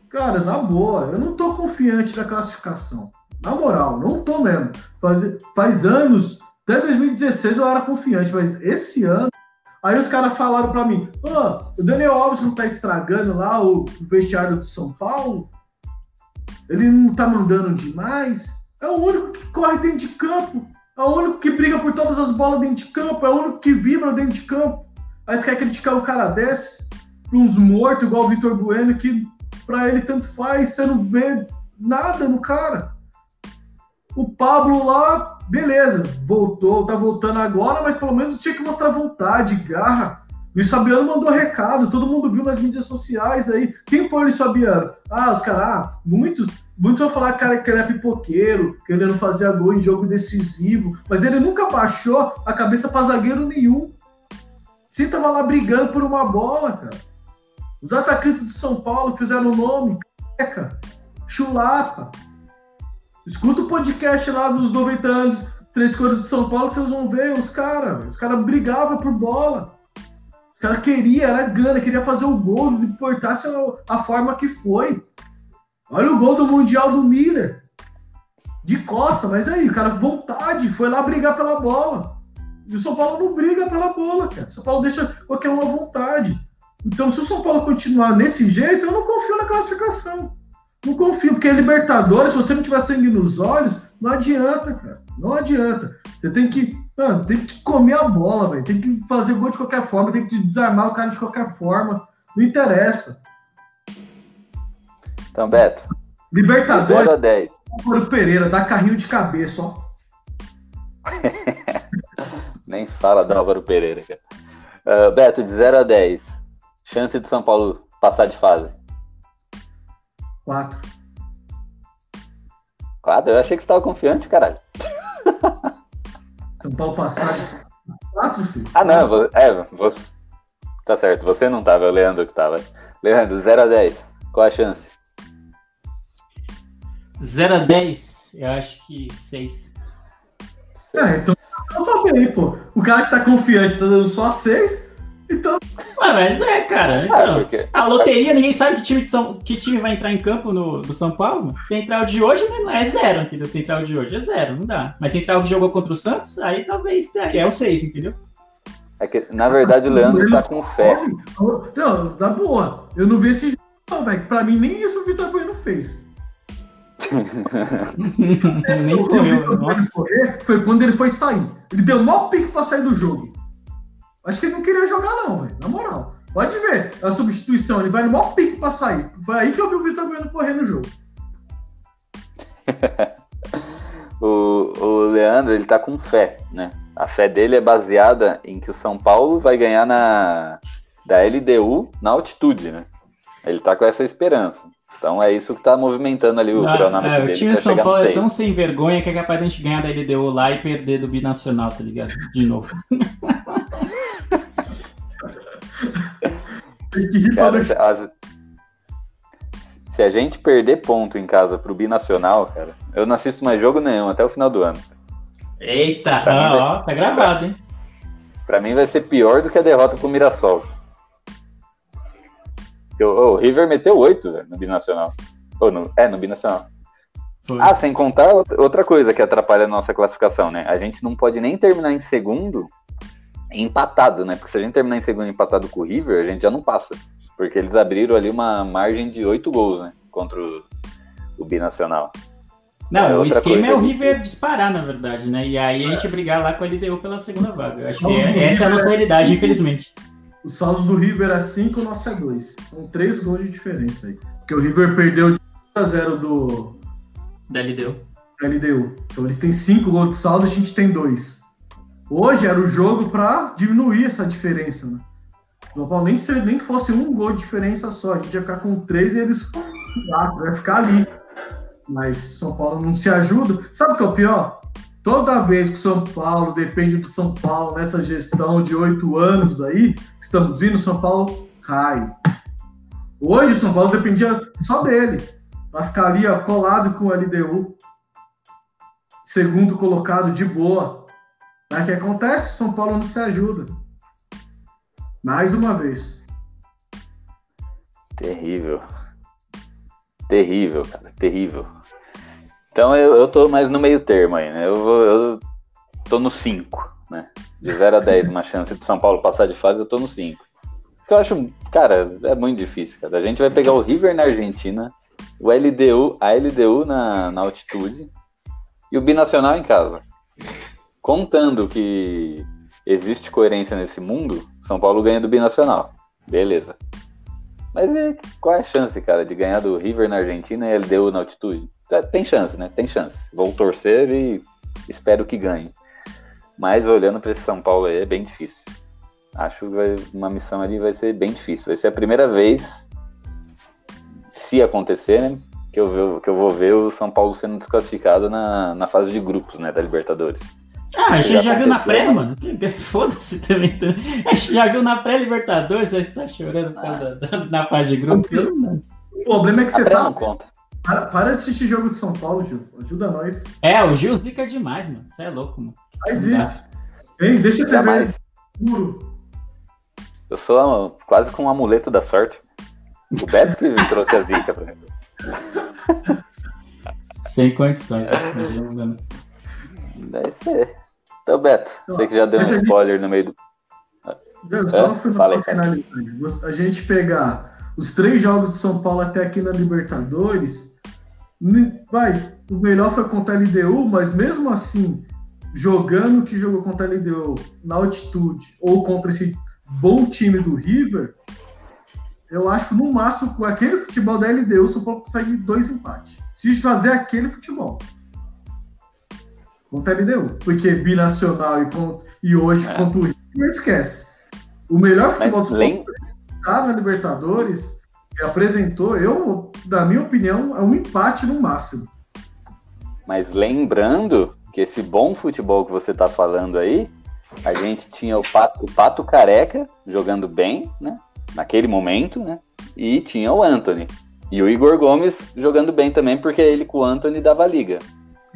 cara, na boa, eu não tô confiante na classificação. Na moral, não tô mesmo. Faz, faz anos, até 2016 eu era confiante, mas esse ano. Aí os caras falaram para mim: oh, o Daniel Alves não tá estragando lá o vestiário de São Paulo? Ele não tá mandando demais? É o único que corre dentro de campo. É o único que briga por todas as bolas dentro de campo. É o único que vibra dentro de campo. Aí você quer criticar o cara desse? Pra uns mortos, igual o Vitor Bueno, que pra ele tanto faz, você não vê nada no cara. O Pablo lá, beleza, voltou, tá voltando agora, mas pelo menos tinha que mostrar vontade, garra. Luiz Fabiano mandou recado, todo mundo viu nas mídias sociais aí. Quem foi o Luiz Fabiano? Ah, os caras, ah, muitos, muitos vão falar cara, que ele é pipoqueiro, querendo fazer gol em jogo decisivo, mas ele nunca baixou a cabeça para zagueiro nenhum. Sim, tava lá brigando por uma bola, cara. Os atacantes do São Paulo fizeram o nome, Caca, Chulapa, Escuta o podcast lá dos 90 anos, Três Cores de São Paulo, que vocês vão ver os caras. Os caras brigavam por bola. Os caras queria, era gana, queria fazer o gol, não importasse a, forma que foi. Olha o gol do Mundial do Miller. De costa, mas aí, o cara, vontade, foi lá brigar pela bola. E o São Paulo não briga pela bola, cara. O São Paulo deixa qualquer um à vontade. Então, se o São Paulo continuar nesse jeito, eu não confio na classificação. Não confio, porque Libertadores, se você não tiver sangue nos olhos, não adianta, cara. Não adianta. Você tem que, mano, tem que comer a bola, velho. Tem que fazer gol de qualquer forma, tem que desarmar o cara de qualquer forma. Não interessa. Então, Beto. Libertadores. 0 a 10. Álvaro Pereira, dá carrinho de cabeça, ó. Nem fala do Álvaro Pereira, cara. Uh, Beto, de 0 a 10. Chance do São Paulo passar de fase. 4. Quadro? Eu achei que você tava confiante, caralho. São Paulo passar de 4, filho. Ah, não, vo- é, você. Tá certo, você não tava, é o Leandro que tava. Leandro, 0 a 10. Qual a chance? 0 a 10, eu acho que 6. É, então eu tô bem, pô. O cara que tá confiante tá dando só 6, então Ah, mas é, cara. Ah, Então, porque. a loteria, ninguém sabe que time, de São, que time vai entrar em campo no, do São Paulo. Central de hoje não é zero, entendeu? Central de hoje é zero, não dá. Mas Central que jogou contra o Santos, aí talvez é o 6, entendeu? É que, na verdade, o Leandro tá com fé. Não, na boa. Eu não vi esse jogo, não, velho. Pra mim, nem isso o Vitor Bueno fez. Nem correu. Foi quando ele foi sair. Ele deu maior pique pra sair do jogo. Acho que ele não queria jogar, não, velho. Na moral. Pode ver. A substituição, ele vai no maior pique pra sair. Foi aí que eu vi o Vitor Bueno correr no jogo. O, o Leandro, ele tá com fé, né? A fé dele é baseada em que o São Paulo vai ganhar na da LDU na altitude, né? Ele tá com essa esperança. Então é isso que tá movimentando ali o Ah, cronômetro é, o dele. time pra de São Paulo é tão sem vergonha que é capaz de a gente ganhar da LDU lá e perder do Binacional, tá ligado? De novo. Tem que rir pra Cara, se, as- se a gente perder ponto em casa pro Binacional, cara, eu não assisto mais jogo nenhum até o final do ano. Eita, Pra ah, ó, tá gravado, hein? Pra mim vai ser pior do que a derrota pro Mirassol. O, o River meteu 8 velho, no Binacional. Ou no, é, no Binacional. Foi. Ah, sem contar outra- outra coisa que atrapalha a nossa classificação, né? A gente não pode nem terminar em segundo empatado, né? Porque se a gente terminar em segundo empatado com o River, a gente já não passa. Porque eles abriram ali uma margem de 8 gols, né? Contra o, o Binacional. Não, É, o esquema é o River disparar, na verdade, né? E aí a gente brigar lá com a LDU pela segunda vaga. Eu acho que é- essa é a nossa realidade, infelizmente. O saldo do River é 5, o nosso é 2. São 3 gols de diferença aí. Porque o River perdeu de 1 a 0 do Da LDU. LDU. Então eles têm 5 gols de saldo, a gente tem 2. Hoje era o jogo pra diminuir essa diferença, né? Paulo nem, ser, nem que fosse um gol de diferença só. A gente ia ficar com 3 e eles 4. Vai ficar ali. Mas São Paulo não se ajuda. Sabe o que é o pior? Toda vez que o São Paulo depende do São Paulo nessa gestão de oito anos aí, que estamos vindo, São Paulo cai. Hoje o São Paulo dependia só dele. Vai ficar ali ó, colado com o LDU. Segundo colocado de boa. Mas o que acontece? São Paulo não se ajuda. Mais uma vez. Terrível. Terrível, cara. Terrível. Então eu, eu tô mais no meio termo aí, né? Eu, vou- eu tô no 5, né? De 0 a 10, uma chance de São Paulo passar de fase, eu tô no 5. Porque eu acho, cara, é muito difícil, cara. A gente vai pegar o River na Argentina, o LDU, a LDU na, na altitude e o Binacional em casa. Contando que existe coerência nesse mundo, São Paulo ganha do Binacional. Beleza. Mas é, qual é a chance, cara, de ganhar do River na Argentina e LDU na altitude? Tá, Tem chance, né? Tem chance. Vou torcer e espero que ganhe. Mas olhando para esse São Paulo aí é bem difícil. Acho que vai- uma missão ali vai ser bem difícil. Vai ser a primeira vez, se acontecer, né? Que eu, que eu vou ver o São Paulo sendo desclassificado na, na fase de grupos, né? Da Libertadores. Ah, a gente já já viu na pré, mas- mano. Foda-se também. tá? A gente já viu na pré-Libertadores, aí você tá chorando por causa da, da, da fase de grupo. O problema é que A você tá. não conta. Para, para de assistir jogo de São Paulo, Gil. Ajuda nós. É, o Gil zica demais, mano. Você é louco, mano. Faz isso. Hein, deixa eu ver puro. Eu sou ah, quase com um amuleto da sorte. O Beto que trouxe a zica pra mim. Sem condições. né? Deve ser. Então, Beto, você que já deu um spoiler no meio do. Só É? finalizar. A gente pegar os três jogos de São Paulo até aqui na Libertadores, vai, o melhor foi contra a LDU, mas mesmo assim, jogando o que jogou contra a LDU na altitude ou contra esse bom time do River, eu acho que no máximo com aquele futebol da LDU, o São Paulo consegue dois empates. Se fazer aquele futebol. Contra a LDU. Porque binacional e, con- e hoje É. contra o River, esquece. O melhor futebol do lem- Paulo tá na Libertadores que apresentou, eu, na minha opinião, é um empate no máximo. Mas lembrando que esse bom futebol que você tá falando aí, a gente tinha o Pato, o Pato Careca jogando bem, né? Naquele momento, né? E tinha o Anthony. E o Igor Gomes jogando bem também, porque ele com o Anthony dava liga.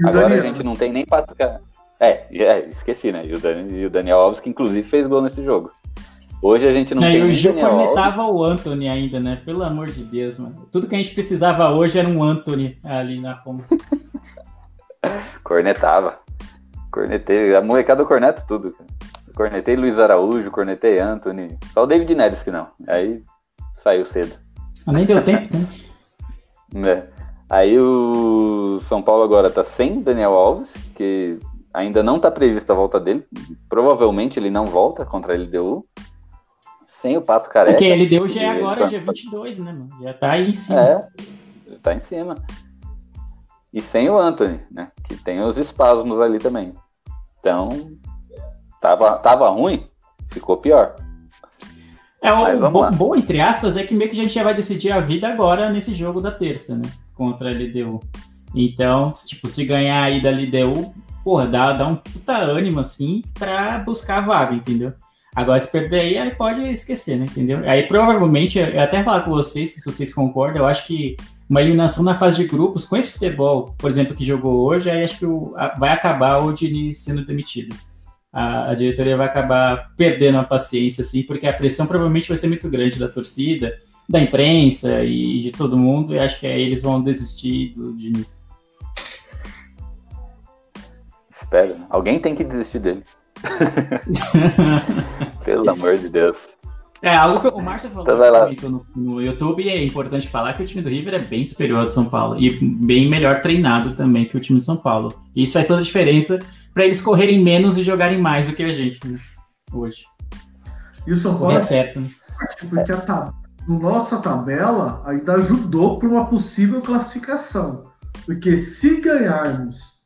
Agora a gente não tem nem Pato. É, é, esqueci, né? E o, Dani- e o Daniel Alves, que inclusive fez gol nesse jogo. Hoje a gente não Não, tem e o Gil cornetava o Anthony ainda, né? Pelo amor de Deus, mano. Tudo que a gente precisava hoje era um Anthony ali na ponta. Cornetava. Cornetei. A molecada corneta tudo. Cornetei Luiz Araújo, cornetei Anthony. Só o David Neres que não. Aí saiu cedo. Nem deu tempo, né? né? Aí o São Paulo agora tá sem Daniel Alves, que ainda não tá prevista a volta dele. Provavelmente ele não volta contra a LDU. Sem o Pato Careca. Porque ele deu já é agora, dia 22, né, mano? Já tá aí em cima. É, tá em cima. E sem o Anthony, né? Que tem os espasmos ali também. Então, tava, tava ruim, ficou pior. É, o bom, bom, entre aspas, é que meio que a gente já vai decidir a vida agora nesse jogo da terça, né? Contra a LDU. Então, tipo, se ganhar aí da LDU, porra, dá, dá um puta ânimo, assim, pra buscar a vaga, entendeu? Agora, se perder aí, aí pode esquecer, né? Entendeu? Aí, provavelmente, eu até falar com vocês, se vocês concordam, eu acho que uma eliminação na fase de grupos, com esse futebol, por exemplo, que jogou hoje, aí acho que o- a- vai acabar o Diniz sendo demitido a, a diretoria vai acabar perdendo a paciência, assim, porque a pressão provavelmente vai ser muito grande da torcida, da imprensa e de todo mundo, e acho que aí eles vão desistir do Diniz. Espero. né? Alguém tem que desistir dele. Pelo amor de Deus. É, algo que o Márcio falou Então no, no YouTube, e é importante falar que o time do River é bem superior ao do São Paulo, e bem melhor treinado também que o time do São Paulo. E isso faz toda a diferença para eles correrem menos e jogarem mais do que a gente, né? Hoje. E o São É Paulo é certo, né? porque a tab... nossa tabela ainda ajudou para uma possível classificação. Porque se ganharmos,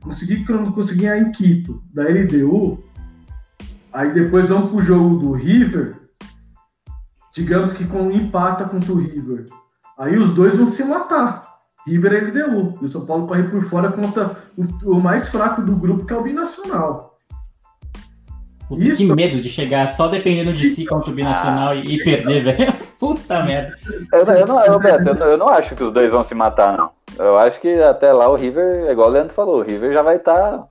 conseguir, conseguir ganhar em Quito, da LDU, aí depois vamos pro jogo do River, digamos que com empata contra o River. Aí os dois vão se matar. River e LDU. E o São Paulo corre por fora contra o, o mais fraco do grupo, que é o Binacional. Puta, Isso. Que medo de chegar só dependendo de si contra o Binacional e, e perder, velho. Puta merda. Eu, eu não, eu, Beto, eu, não- eu não acho que os dois vão se matar, não. Eu acho que até lá o River, igual o Leandro falou, o River já vai estar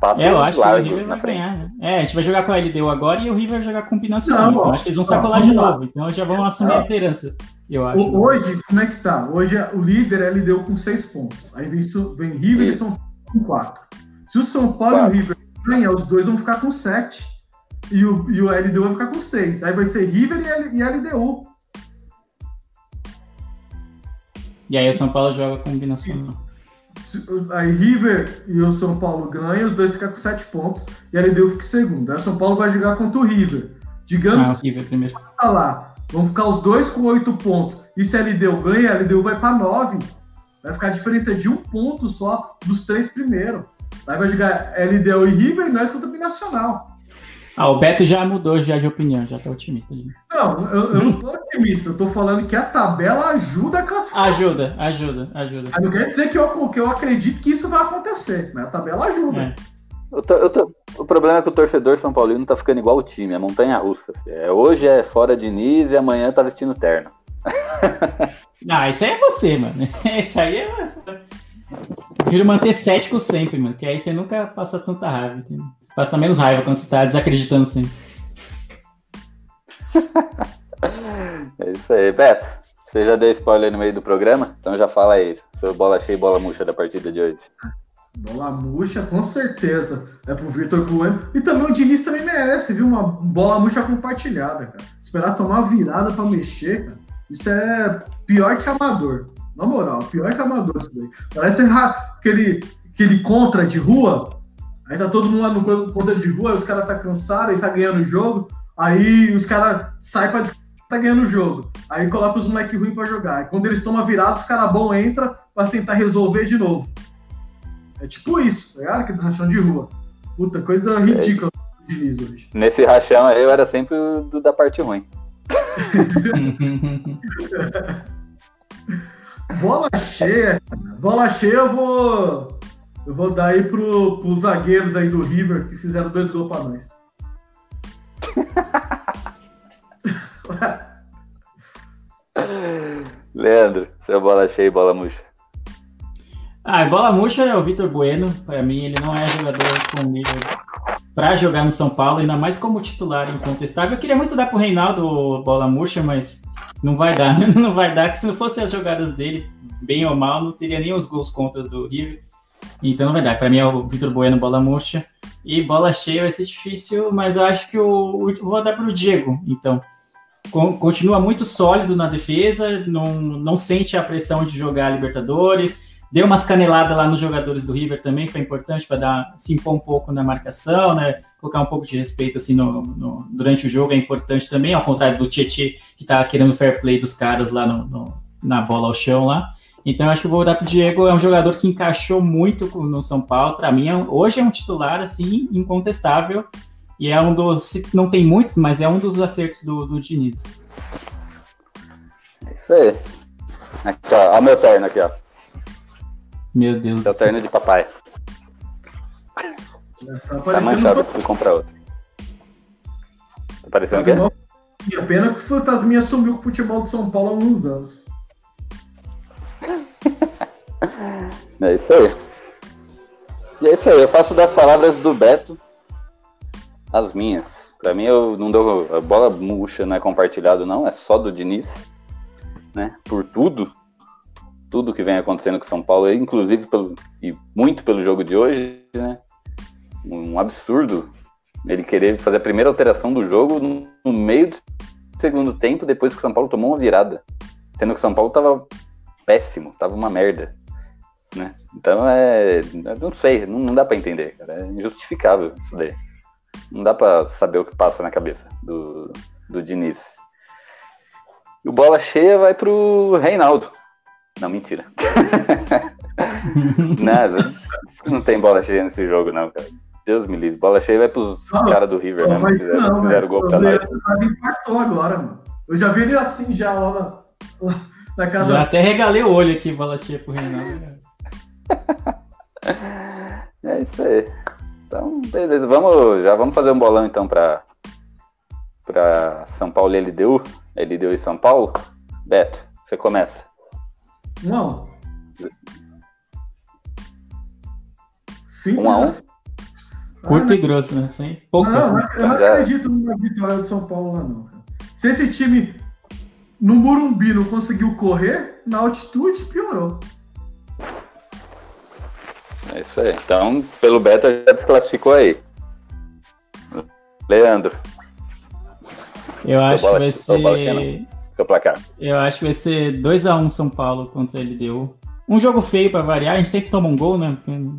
passo É, eu acho que o River vai frente. ganhar. né? É, a gente vai jogar com a LDU agora e o River vai jogar com o Binacional. Então acho que eles vão sacolar de novo. Então já vão assumir a liderança, eu acho. O- Hoje, como é que tá? Hoje o líder é LDU com 6 pontos. Aí vem, vem River e Isso. São Paulo com 4. Se o São Paulo Quatro. e o River ganham, os dois vão ficar com 7. E o, e o LDU vai ficar com 6. Aí vai ser River e, L- e LDU. E aí o São Paulo joga com o Binacional. Se- Aí River e o São Paulo ganham, os dois ficam com 7 pontos. E a LDU fica em segundo. Aí o São Paulo vai jogar contra o River. Digamos Ah, o River primeiro. tá lá. Vão ficar os dois com 8 pontos. E se a LDU ganha, a LDU vai para 9. Vai ficar a diferença de um ponto só dos três primeiros. Aí vai jogar LDU e River e nós contra o Binacional. Ah, o Beto já mudou já de opinião, já tá otimista. gente. Não, eu, eu não tô otimista. Eu tô falando que a tabela ajuda a classificar. Ajuda, ajuda, ajuda. Mas não quer dizer que eu, que eu acredito que isso vai acontecer. Mas a tabela ajuda. É. Eu tô- eu tô- o problema é que o torcedor São Paulino tá ficando igual o time, é montanha russa. É, hoje é fora de Nis e amanhã tá vestindo terno. Ah, isso aí é você, mano. Isso aí é você. Prefiro manter cético sempre, mano. Que aí você nunca passa tanta raiva. entendeu? Passa menos raiva quando você tá desacreditando sempre. É isso aí. Beto, você já deu spoiler no meio do programa? Então já fala aí. Seu bola cheia e bola murcha da partida de hoje. Bola murcha, com certeza. É pro Vitor Bueno. E também o Diniz também merece, viu? Uma bola murcha compartilhada, cara. Esperar tomar virada pra mexer, cara. Isso é pior que amador. Na moral, pior que amador isso daí. Parece aquele, aquele contra de rua. Aí tá todo mundo lá no con- contra de rua, aí os caras tá cansado, aí tá ganhando o jogo. Aí os caras saem pra descansar, tá ganhando o jogo. Aí coloca os moleques ruins pra jogar. Aí quando eles tomam virada, os caras bons entram pra tentar resolver de novo. É tipo isso, tá ligado? Aqueles rachão de rua. Puta, coisa ridícula do Diniz hoje. Nesse rachão aí eu era sempre o do- da parte ruim. Bola cheia, bola cheia eu vou. Eu vou dar aí pro, pros zagueiros aí do River que fizeram dois gols pra nós. Leandro, seu bola cheia e bola murcha. Ah, bola murcha é o Vitor Bueno. Para mim, ele não é jogador com nível para jogar no São Paulo, ainda mais como titular incontestável. Eu queria muito dar pro Reinaldo bola murcha, mas não vai dar, né? Não vai dar, que se não fossem as jogadas dele, bem ou mal, não teria nem os gols contra do River. Então não vai dar. Para mim é o Vitor Bueno bola murcha. E bola cheia vai ser difícil, mas eu acho que o, o vou dar para o Diego. Então, continua muito sólido na defesa, não, não sente a pressão de jogar Libertadores. Deu umas caneladas lá nos jogadores do River também, foi importante para dar se impor um pouco na marcação, né? Colocar um pouco de respeito assim no, no durante o jogo é importante também, ao contrário do Tietchan que tá querendo fair play dos caras lá no, no, na bola ao chão lá. Então acho que eu vou dar pro Diego, é um jogador que encaixou muito no São Paulo, para mim é, hoje é um titular assim incontestável e é um dos, não tem muitos, mas é um dos acertos do, do Diniz. É isso aí. Aqui, ó meu terno aqui, ó. Meu Deus. Seu terno de papai. Tá, tá manchado, fui comprar outro. Tá parecendo tá o quê? A pena que o Fantasminha sumiu com o futebol de São Paulo há alguns anos. é isso aí. E é isso aí, eu faço das palavras do Beto as minhas. Pra mim, eu não dou. A bola murcha não é compartilhado, não, é só do Diniz, né? Por tudo tudo que vem acontecendo com São Paulo, inclusive pelo, e muito pelo jogo de hoje, né? Um absurdo ele querer fazer a primeira alteração do jogo no, no meio do segundo tempo, depois que o São Paulo tomou uma virada. Sendo que o São Paulo tava péssimo, tava uma merda. Né? Então é. Não sei, não, não dá para entender, cara. É injustificável isso daí. Não dá para saber o que passa na cabeça do, do Diniz. E o bola cheia vai pro Reinaldo. Não, mentira. Nada. Não tem bola cheia nesse jogo, não, cara. Deus me livre. Bola cheia vai pros caras do River, né? Mas fizeram, não, fizeram gol pra nós. impactou agora, mano. Eu já vi ele assim já lá na, na casa. Já até regalei o olho aqui, bola cheia pro Renato. é isso aí. Então, beleza. Vamos, já vamos fazer um bolão então pra, pra São Paulo e LDU. LDU e São Paulo. Beto, você começa. Não. Sim, um a um? Curto ah, e grosso, né? Sem poucas. Não, né? eu não acredito na vitória do São Paulo lá, não. Cara. Se esse time no Morumbi não conseguiu correr, na altitude piorou. É isso aí. Então, pelo Beta já desclassificou aí. Leandro. Eu acho que vai ser seu placar? Eu acho que vai ser 2x1 um São Paulo contra a LDU. Um jogo feio para variar, a gente sempre toma um gol, né?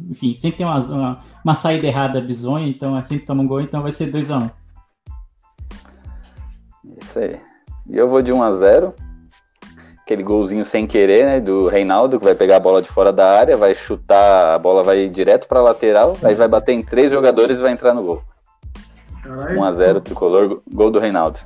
Enfim, sempre tem uma, uma, uma saída errada bizonha, então é sempre toma um gol, então vai ser 2x1. Um. Isso aí. E eu vou de 1x0. Aquele golzinho sem querer, né? Do Reinaldo, que vai pegar a bola de fora da área, vai chutar, a bola vai direto para lateral, aí vai bater em três jogadores e vai entrar no gol. 1x0 tricolor, gol do Reinaldo.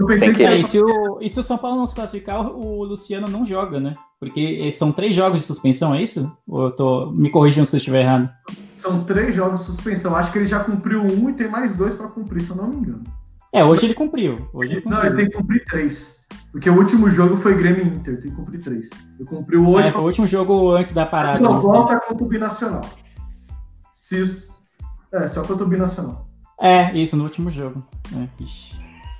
Eu pensei que... É, e, se o, e se o São Paulo não se classificar, o Luciano não joga, né? Porque são três jogos de suspensão, é isso? Ou eu tô me corrigindo se eu estiver errado? São três jogos de suspensão. Acho que ele já cumpriu um e tem mais dois para cumprir, se eu não me engano. É, hoje ele cumpriu. Hoje ele cumpriu. Não, ele tem que cumprir três. Porque o último jogo foi Grêmio Inter, tem que cumprir três. Ele cumpriu hoje. É, foi o último jogo antes da parada. Só volta contra o Binacional. Se... É, só contra o Binacional. É, isso, no último jogo. É,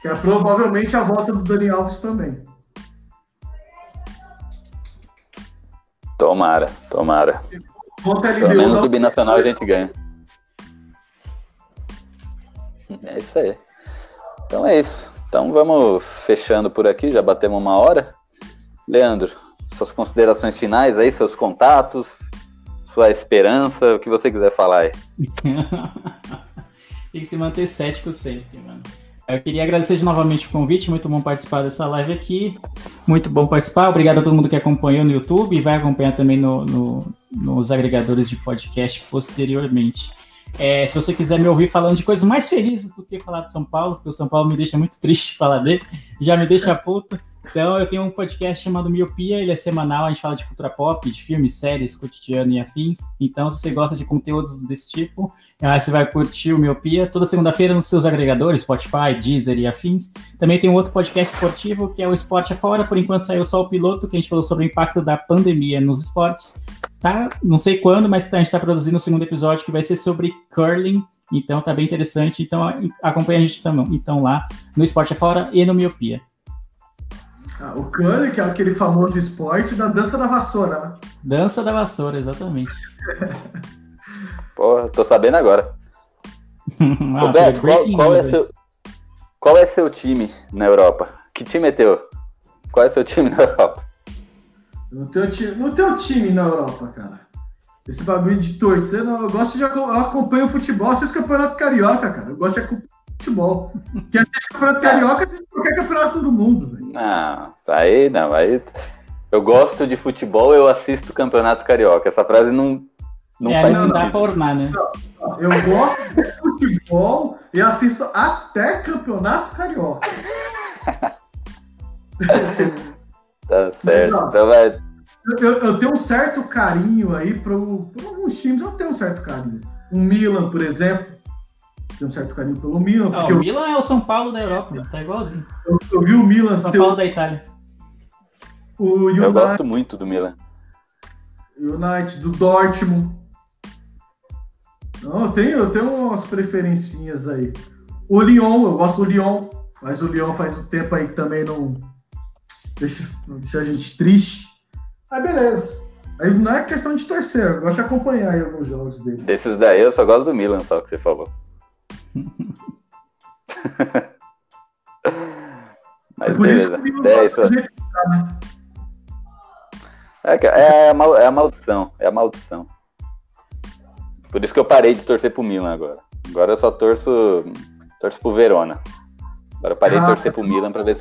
que é provavelmente a volta do Dani Alves também. Tomara, tomara. Pelo menos do Binacional a gente ganha. É isso aí. Então é isso. Então vamos fechando por aqui, já batemos uma hora. Leandro, suas considerações finais aí, seus contatos, sua esperança, o que você quiser falar aí. Tem que se manter cético sempre, mano. Eu queria agradecer novamente o convite, muito bom participar dessa live aqui. Muito bom participar. Obrigado a todo mundo que acompanhou no YouTube e vai acompanhar também no, no, nos agregadores de podcast posteriormente. É, se você quiser me ouvir falando de coisas mais felizes do que falar de São Paulo, porque o São Paulo me deixa muito triste falar dele, já me deixa puto, Então, eu tenho um podcast chamado Miopia, ele é semanal, a gente fala de cultura pop, de filmes, séries, cotidiano e afins. Então, se você gosta de conteúdos desse tipo, aí você vai curtir o Miopia toda segunda-feira nos seus agregadores, Spotify, Deezer e afins. Também tem um outro podcast esportivo, que é o Esporte Afora, por enquanto saiu só o piloto, que a gente falou sobre o impacto da pandemia nos esportes. Tá, não sei quando, mas a gente está produzindo o segundo episódio, que vai ser sobre curling, então tá bem interessante. Então acompanha a gente também, então lá no Esporte Afora e no Miopia. Ah, o curling, que é aquele famoso esporte da dança da vassoura, né? Dança da vassoura, exatamente. Porra, tô sabendo agora. ah, Ô, Beto, qual, qual, é seu, qual é seu time na Europa? Que time é teu? Qual é seu time na Europa? Não tenho time, não tenho time na Europa, cara. Esse bagulho de torcer, não, eu gosto de eu acompanho o futebol, assisto o Campeonato Carioca, cara. Eu gosto de acompanhar futebol. Que a gente campeonato carioca, a gente qualquer campeonato do mundo, velho. Não, isso aí não. Aí eu gosto de futebol, eu assisto campeonato carioca. Essa frase não. Não, é, não dá pra ornar, né? Eu gosto de futebol e assisto até campeonato carioca. tá certo. Mas, então vai. Eu, eu, tenho um certo carinho aí para alguns times, eu tenho um certo carinho. O Milan, por exemplo, tem um certo carinho pelo Milan. Ah, o Milan é o São Paulo da Europa, tá igualzinho. Eu, eu vi o Milan. São Paulo da Itália. O United, eu gosto muito do Milan. United, do Dortmund. Não, eu tenho, eu tenho umas preferencinhas aí. O Lyon, eu gosto do Lyon, mas o Lyon faz um tempo aí que também não deixa, não deixa a gente triste. Mas beleza. Aí não é questão de torcer, eu gosto de acompanhar aí alguns jogos dele. Esses daí eu só gosto do Milan, só que você falou. Mas Por beleza. Isso é, isso. É, é, a mal, é a maldição, é a maldição. Por isso que eu parei de torcer pro Milan agora. Agora eu só torço, torço pro Verona. Agora eu parei ah, de torcer pro Milan pra ver,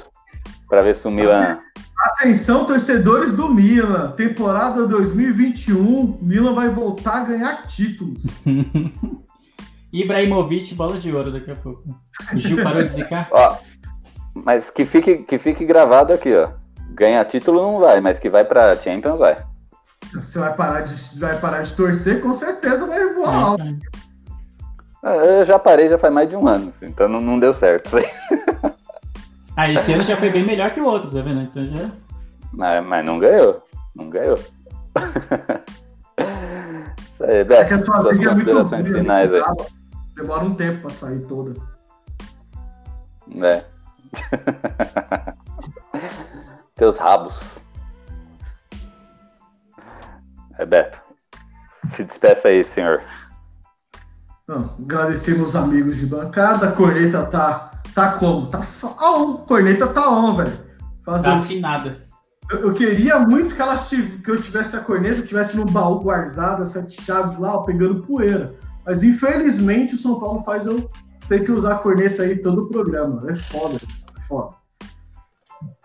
pra ver se o Milan. Atenção, torcedores do Milan. Temporada 2021, Milan vai voltar a ganhar títulos. Ibrahimovic, bola de ouro daqui a pouco. O Gil parou de zicar? Ó, mas que fique, que fique gravado aqui, ó. Ganhar título não vai, mas que vai pra Champions vai. Você vai parar de, vai parar de torcer, com certeza vai voar é, alto. É. Eu já parei já faz mais de um ano, então não, não deu certo isso aí. Ah, esse ano já foi bem melhor que o outro, tá vendo? Então já. Mas, mas não ganhou. Não ganhou. Isso aí, Beto, é que a sua suas considerações é finais aí demora um tempo pra sair toda. É. Teus rabos. Rebeto, se despeça aí, senhor. Não, agradecer meus amigos de bancada. A corneta tá, tá como? Tá on. Corneta tá on, velho. Fazer... Tá afinada. Eu, eu, queria muito que, ela, que eu tivesse a corneta, tivesse no baú guardado, as sete chaves lá, ó, pegando poeira. Mas infelizmente o São Paulo faz eu ter que usar a corneta aí todo o programa. É foda, é foda.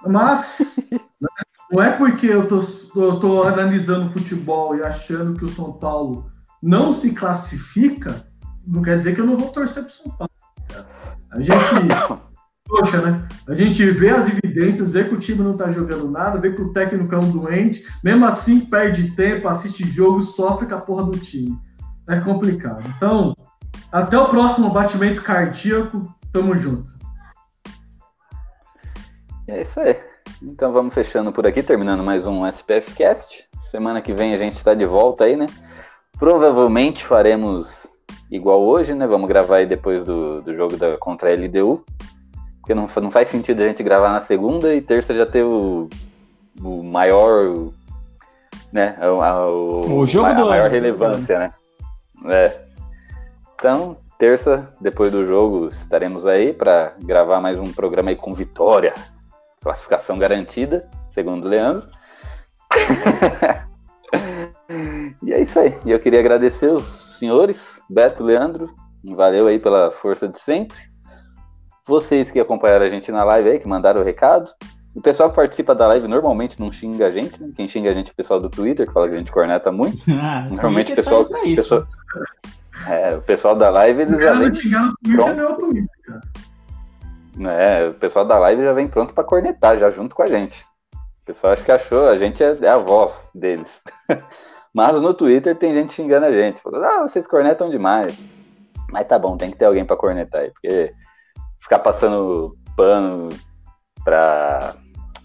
Mas né, não é porque eu tô, eu tô analisando futebol e achando que o São Paulo não se classifica, não quer dizer que eu não vou torcer pro São Paulo. A gente. Poxa, né? A gente vê as evidências, vê que o time não tá jogando nada, vê que o técnico é um doente, mesmo assim perde tempo, assiste jogo, sofre com a porra do time é complicado. Então, até o próximo batimento cardíaco. Tamo junto. É isso aí. Então vamos fechando por aqui, terminando mais um SPF Cast. Semana que vem a gente está de volta aí, né? Provavelmente faremos igual hoje, né? Vamos gravar aí depois do, do jogo da, contra a LDU. Porque não, não faz sentido a gente gravar na segunda e terça já ter o, o maior. Né? O, o, o jogo a, do... a maior relevância, né? É. Então, terça, depois do jogo, estaremos aí para gravar mais um programa aí com vitória. Classificação garantida, segundo o Leandro. e é isso aí. E eu queria agradecer os senhores, Beto, Leandro. Valeu aí pela força de sempre. Vocês que acompanharam a gente na live aí, que mandaram o recado. O pessoal que participa da live normalmente não xinga a gente, né? Quem xinga a gente é o pessoal do Twitter, que fala que a gente corneta muito. Ah, normalmente o pessoal, pessoa, é, o pessoal da live, eles de. Twitter, não é o. É, pessoal da live já vem pronto para cornetar, já junto com a gente. O pessoal acho que achou, a gente é, é a voz deles. Mas no Twitter tem gente xingando a gente. Falando, ah, vocês cornetam demais. Mas tá bom, tem que ter alguém para cornetar aí, porque ficar passando pano pra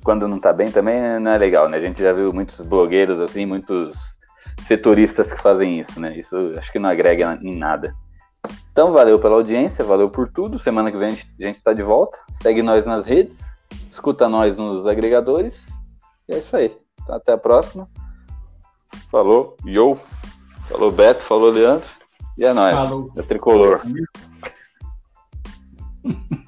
quando não tá bem também não é legal, né? A gente já viu muitos blogueiros assim, muitos setoristas que fazem isso, né? Isso acho que não agrega em nada. Então, valeu pela audiência, valeu por tudo. Semana que vem a gente tá de volta. Segue nós nas redes, escuta nós nos agregadores. E é isso aí. Então, até a próxima. Falou, yo. Falou, Beto. Falou, Leandro. E é nóis. Falou. É tricolor.